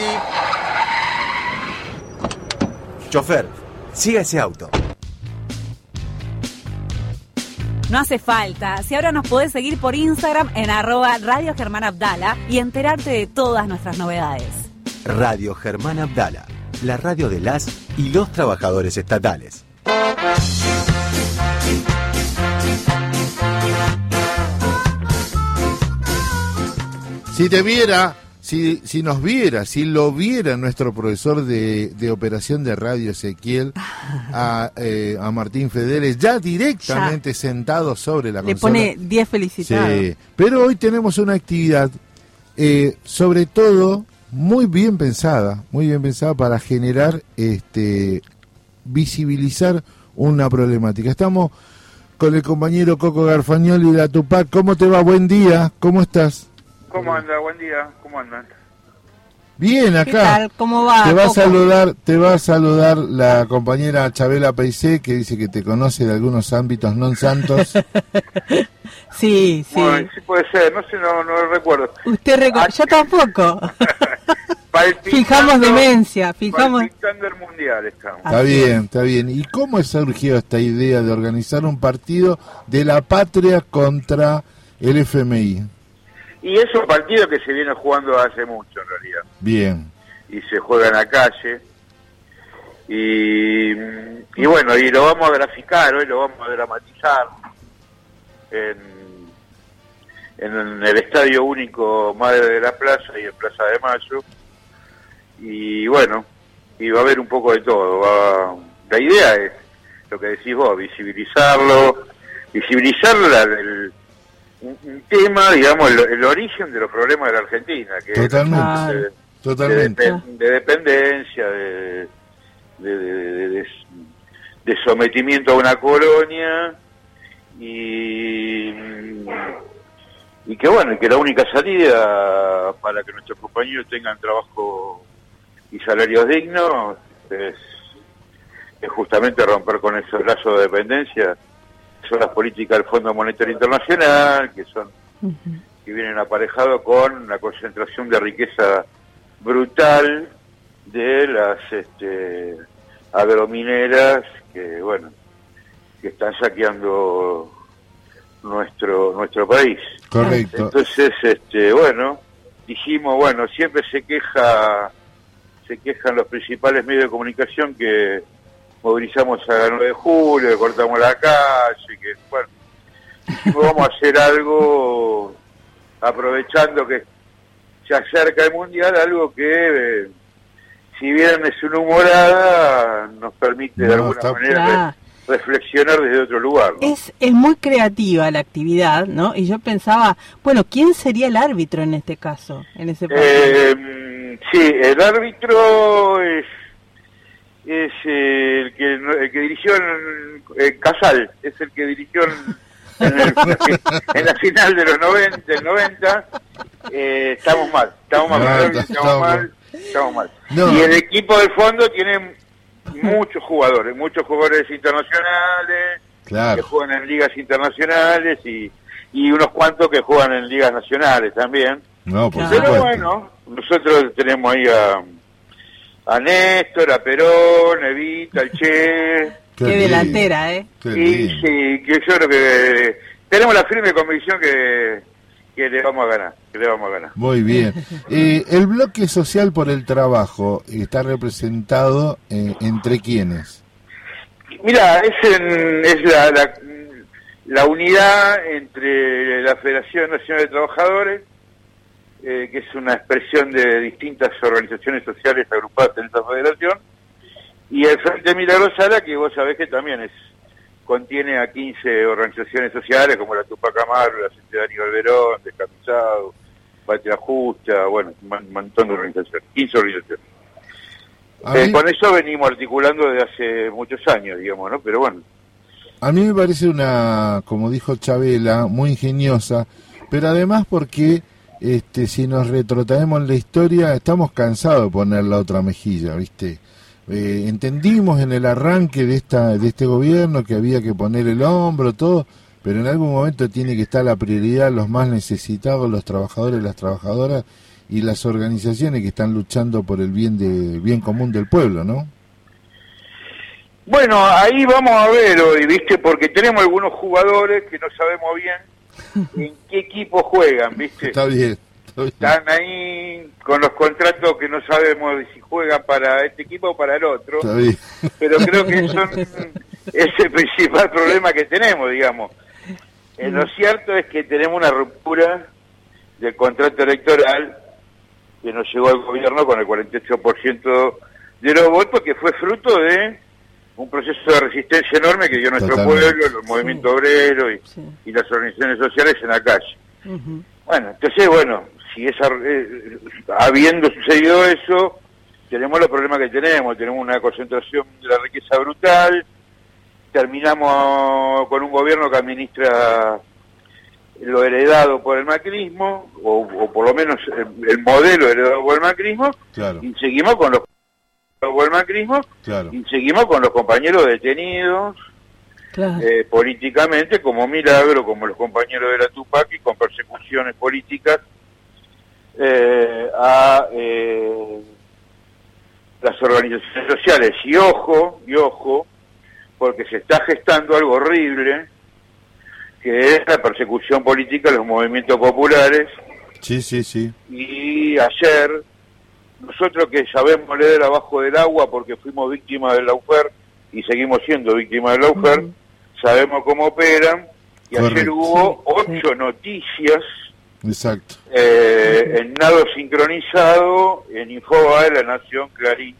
Chofer, siga ese auto. No hace falta, si ahora nos podés seguir por Instagram en arroba Radio Germán Abdala y enterarte de todas nuestras novedades. Radio Germán Abdala, la radio de las y los trabajadores estatales. Si te viera, si, si nos viera, si lo viera nuestro profesor de, de operación de radio Ezequiel, a, eh, a Martín Federes, ya directamente sentado sobre la Le consola. pone 10 felicitados. Sí, pero hoy tenemos una actividad, eh, sobre todo, muy bien pensada, muy bien pensada para generar, este, visibilizar una problemática. Estamos con el compañero Coco Garfagnoli de la Tupac. ¿Cómo te va? Buen día, ¿cómo estás? ¿Cómo anda? Buen día, ¿cómo andan? Bien, acá. ¿Qué tal? ¿Cómo va? Te va a saludar, te va a saludar la compañera Chabela Peicé, que dice que te conoce de algunos ámbitos non santos. Sí, sí. Bueno, sí puede ser, no sé, no, no recuerdo. Usted recuerda, yo tampoco. Fijamos demencia, fijamos. Palpitando el mundial estamos. Está bien, está bien. ¿Y cómo surgió esta idea de organizar un partido de la patria contra el FMI? Y es un partido que se viene jugando hace mucho en realidad. Bien. Y se juega en la calle. Y, y bueno, y lo vamos a graficar, hoy lo vamos a dramatizar en, en el Estadio Único Madre de la Plaza y en Plaza de Mayo. Y bueno, y va a haber un poco de todo. va- la idea es lo que decís vos, visibilizarlo, visibilizar la- el, un, un tema, digamos, el, el origen de los problemas de la Argentina, que es Totalmente. de- Totalmente. de, depen- de dependencia, de, de, sometimiento a una colonia y, y que bueno, que la única salida para que nuestros compañeros tengan trabajo y salarios dignos es, es justamente romper con esos lazos de dependencia, son las políticas del Fondo Monetario Internacional, que son que vienen aparejados con la concentración de riqueza brutal de las este, agromineras que bueno que están saqueando nuestro nuestro país Correcto. entonces este bueno dijimos bueno siempre se queja se quejan los principales medios de comunicación que movilizamos a la 9 de julio que cortamos la calle que bueno vamos a hacer algo aprovechando que se acerca el mundial, algo que, eh, si bien es una humorada, nos permite de No, alguna está- manera re- reflexionar desde otro lugar. ¿no? Es, es muy creativa la actividad, ¿no? Y yo pensaba, bueno, ¿quién sería el árbitro en este caso? En ese partido? Eh, sí, el árbitro es, es eh, el, que, el que dirigió en, Casal, es el que dirigió en, en el- en la final de los 90, del 90. Eh, estamos mal, estamos mal, No, estamos estamos- mal, estamos mal. No. Y el equipo del fondo tiene muchos jugadores, muchos jugadores internacionales, Claro. que juegan en ligas internacionales y, y unos cuantos que juegan en ligas nacionales también. No, por Pero supuesto. bueno, nosotros tenemos ahí a, a Néstor, a Perón, a Evita, al Che. Qué, delantera, ¿eh? Y sí, que yo creo que tenemos la firme convicción que, que le vamos a ganar, que le vamos a ganar. Muy bien. Eh, el bloque social por el trabajo está representado eh, entre quiénes? Mira, es, en- es la, la, la unidad entre la Federación Nacional de Trabajadores, eh, que es una expresión de distintas organizaciones sociales agrupadas en esta federación, y el Frente Milagrosala, que vos sabés que también es contiene a 15 organizaciones sociales como la Tupac Amaru, la Sociedad de Aníbal Verón, Descamisado, Patria Justa, bueno, un mon- montón de organizaciones, 15 organizaciones. Eh, con eso venimos articulando desde hace muchos años, digamos, ¿no? Pero bueno, a mí me parece una, como dijo Chabela, muy ingeniosa, pero además porque este, si nos retrotraemos en la historia, estamos cansados de poner la otra mejilla, ¿viste? Eh, entendimos en el arranque de esta de este gobierno que había que poner el hombro todo pero en algún momento tiene que estar la prioridad los más necesitados los trabajadores las trabajadoras y las organizaciones que están luchando por el bien de bien común del pueblo, ¿no? Bueno, ahí vamos a ver hoy, ¿viste? Porque tenemos algunos jugadores que no sabemos bien en qué equipo juegan, ¿viste? Está bien. está bien. Están ahí con los contratos que no sabemos si juegan para este equipo o para el otro. Está bien. Pero creo que son, es el principal problema que tenemos, digamos. Eh, lo cierto es que tenemos una ruptura del contrato electoral que nos llegó al gobierno con el 48% de los votos, que fue fruto de un proceso de resistencia enorme que dio nuestro Totalmente. pueblo, el movimiento obrero y, y las organizaciones sociales en la calle. Bueno, entonces, bueno, si esa, eh, habiendo sucedido eso, tenemos los problemas que tenemos. Tenemos una concentración de la riqueza brutal, terminamos con un gobierno que administra lo heredado por el macrismo, o, o por lo menos el, el modelo heredado por el macrismo, Claro, y seguimos con los por el macrismo, claro. y seguimos con los compañeros detenidos eh, políticamente como Milagro, como los compañeros de la Tupac y con persecuciones políticas eh, a eh, las organizaciones sociales. Y ojo, y ojo, porque se está gestando algo horrible, que es la persecución política de los movimientos populares. Sí, sí, sí. Y ayer, nosotros que sabemos leer abajo del agua porque fuimos víctimas del Laufer y seguimos siendo víctimas del Laufer, sabemos cómo operan. Y ayer hubo ocho noticias Exacto. eh, en nado sincronizado, en Infobae, La Nación, Clarín,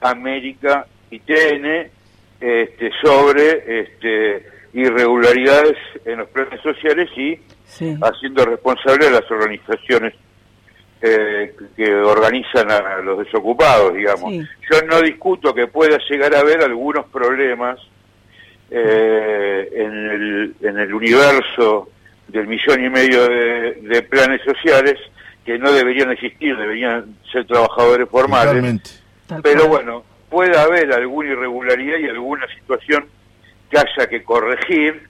América y TN, este, sobre este, irregularidades en los planes sociales y haciendo responsable a las organizaciones eh, que organizan a los desocupados, digamos. Sí. Yo no discuto que pueda llegar a haber algunos problemas eh, en, el, en el universo del millón y medio de, de planes sociales que no deberían existir, deberían ser trabajadores formales. Totalmente. Pero bueno, puede haber alguna irregularidad y alguna situación que haya que corregir,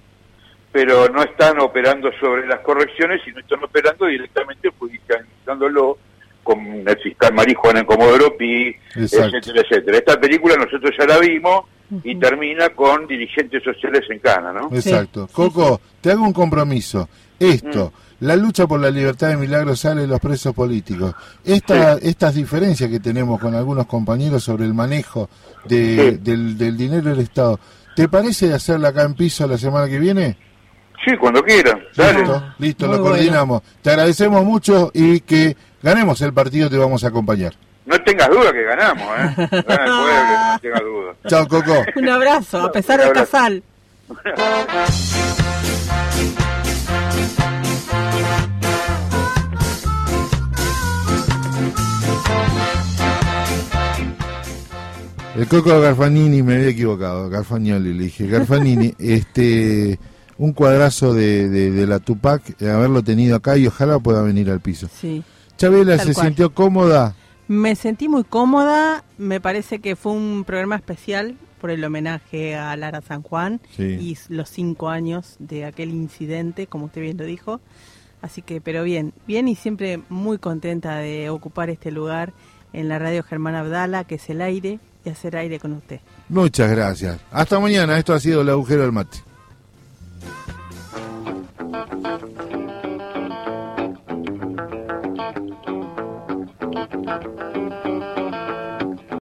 pero no están operando sobre las correcciones, sino están operando directamente judicializándolo con el fiscal Marijuana en Comodoro Pi, Exacto. etcétera, etcétera. Esta película nosotros ya la vimos y termina con dirigentes sociales en Cana, ¿no? Exacto. Coco, te hago un compromiso. Esto, la lucha por la libertad de Milagro sale de los presos políticos. Esta, Estas diferencias que tenemos con algunos compañeros sobre el manejo de- Sí. del, del dinero del Estado, ¿te parece hacerla acá en piso la semana que viene? Sí, cuando quieran. Dale. Listo, listo, Muy lo bueno. coordinamos. Te agradecemos mucho y que ganemos el partido, te vamos a acompañar. No tengas duda que ganamos, ¿eh? Gana el pueblo, no tengas duda. Chao, Coco. Un abrazo, a pesar del casal. El Coco Garfanini, me había equivocado, Garfagnoli, le dije, Garfanini, este, un cuadrazo de, de, de la Tupac, eh, haberlo tenido acá y ojalá pueda venir al piso. Sí. Chabela se cual. sintió cómoda. Me sentí muy cómoda, me parece que fue un programa especial por el homenaje a Lara San Juan Sí. y los cinco años de aquel incidente, como usted bien lo dijo. Así que, pero bien, bien y siempre muy contenta de ocupar este lugar en la radio Germán Abdala, que es el aire, y hacer aire con usted. Muchas gracias. Hasta mañana, esto ha sido el agujero del mate. Thank you.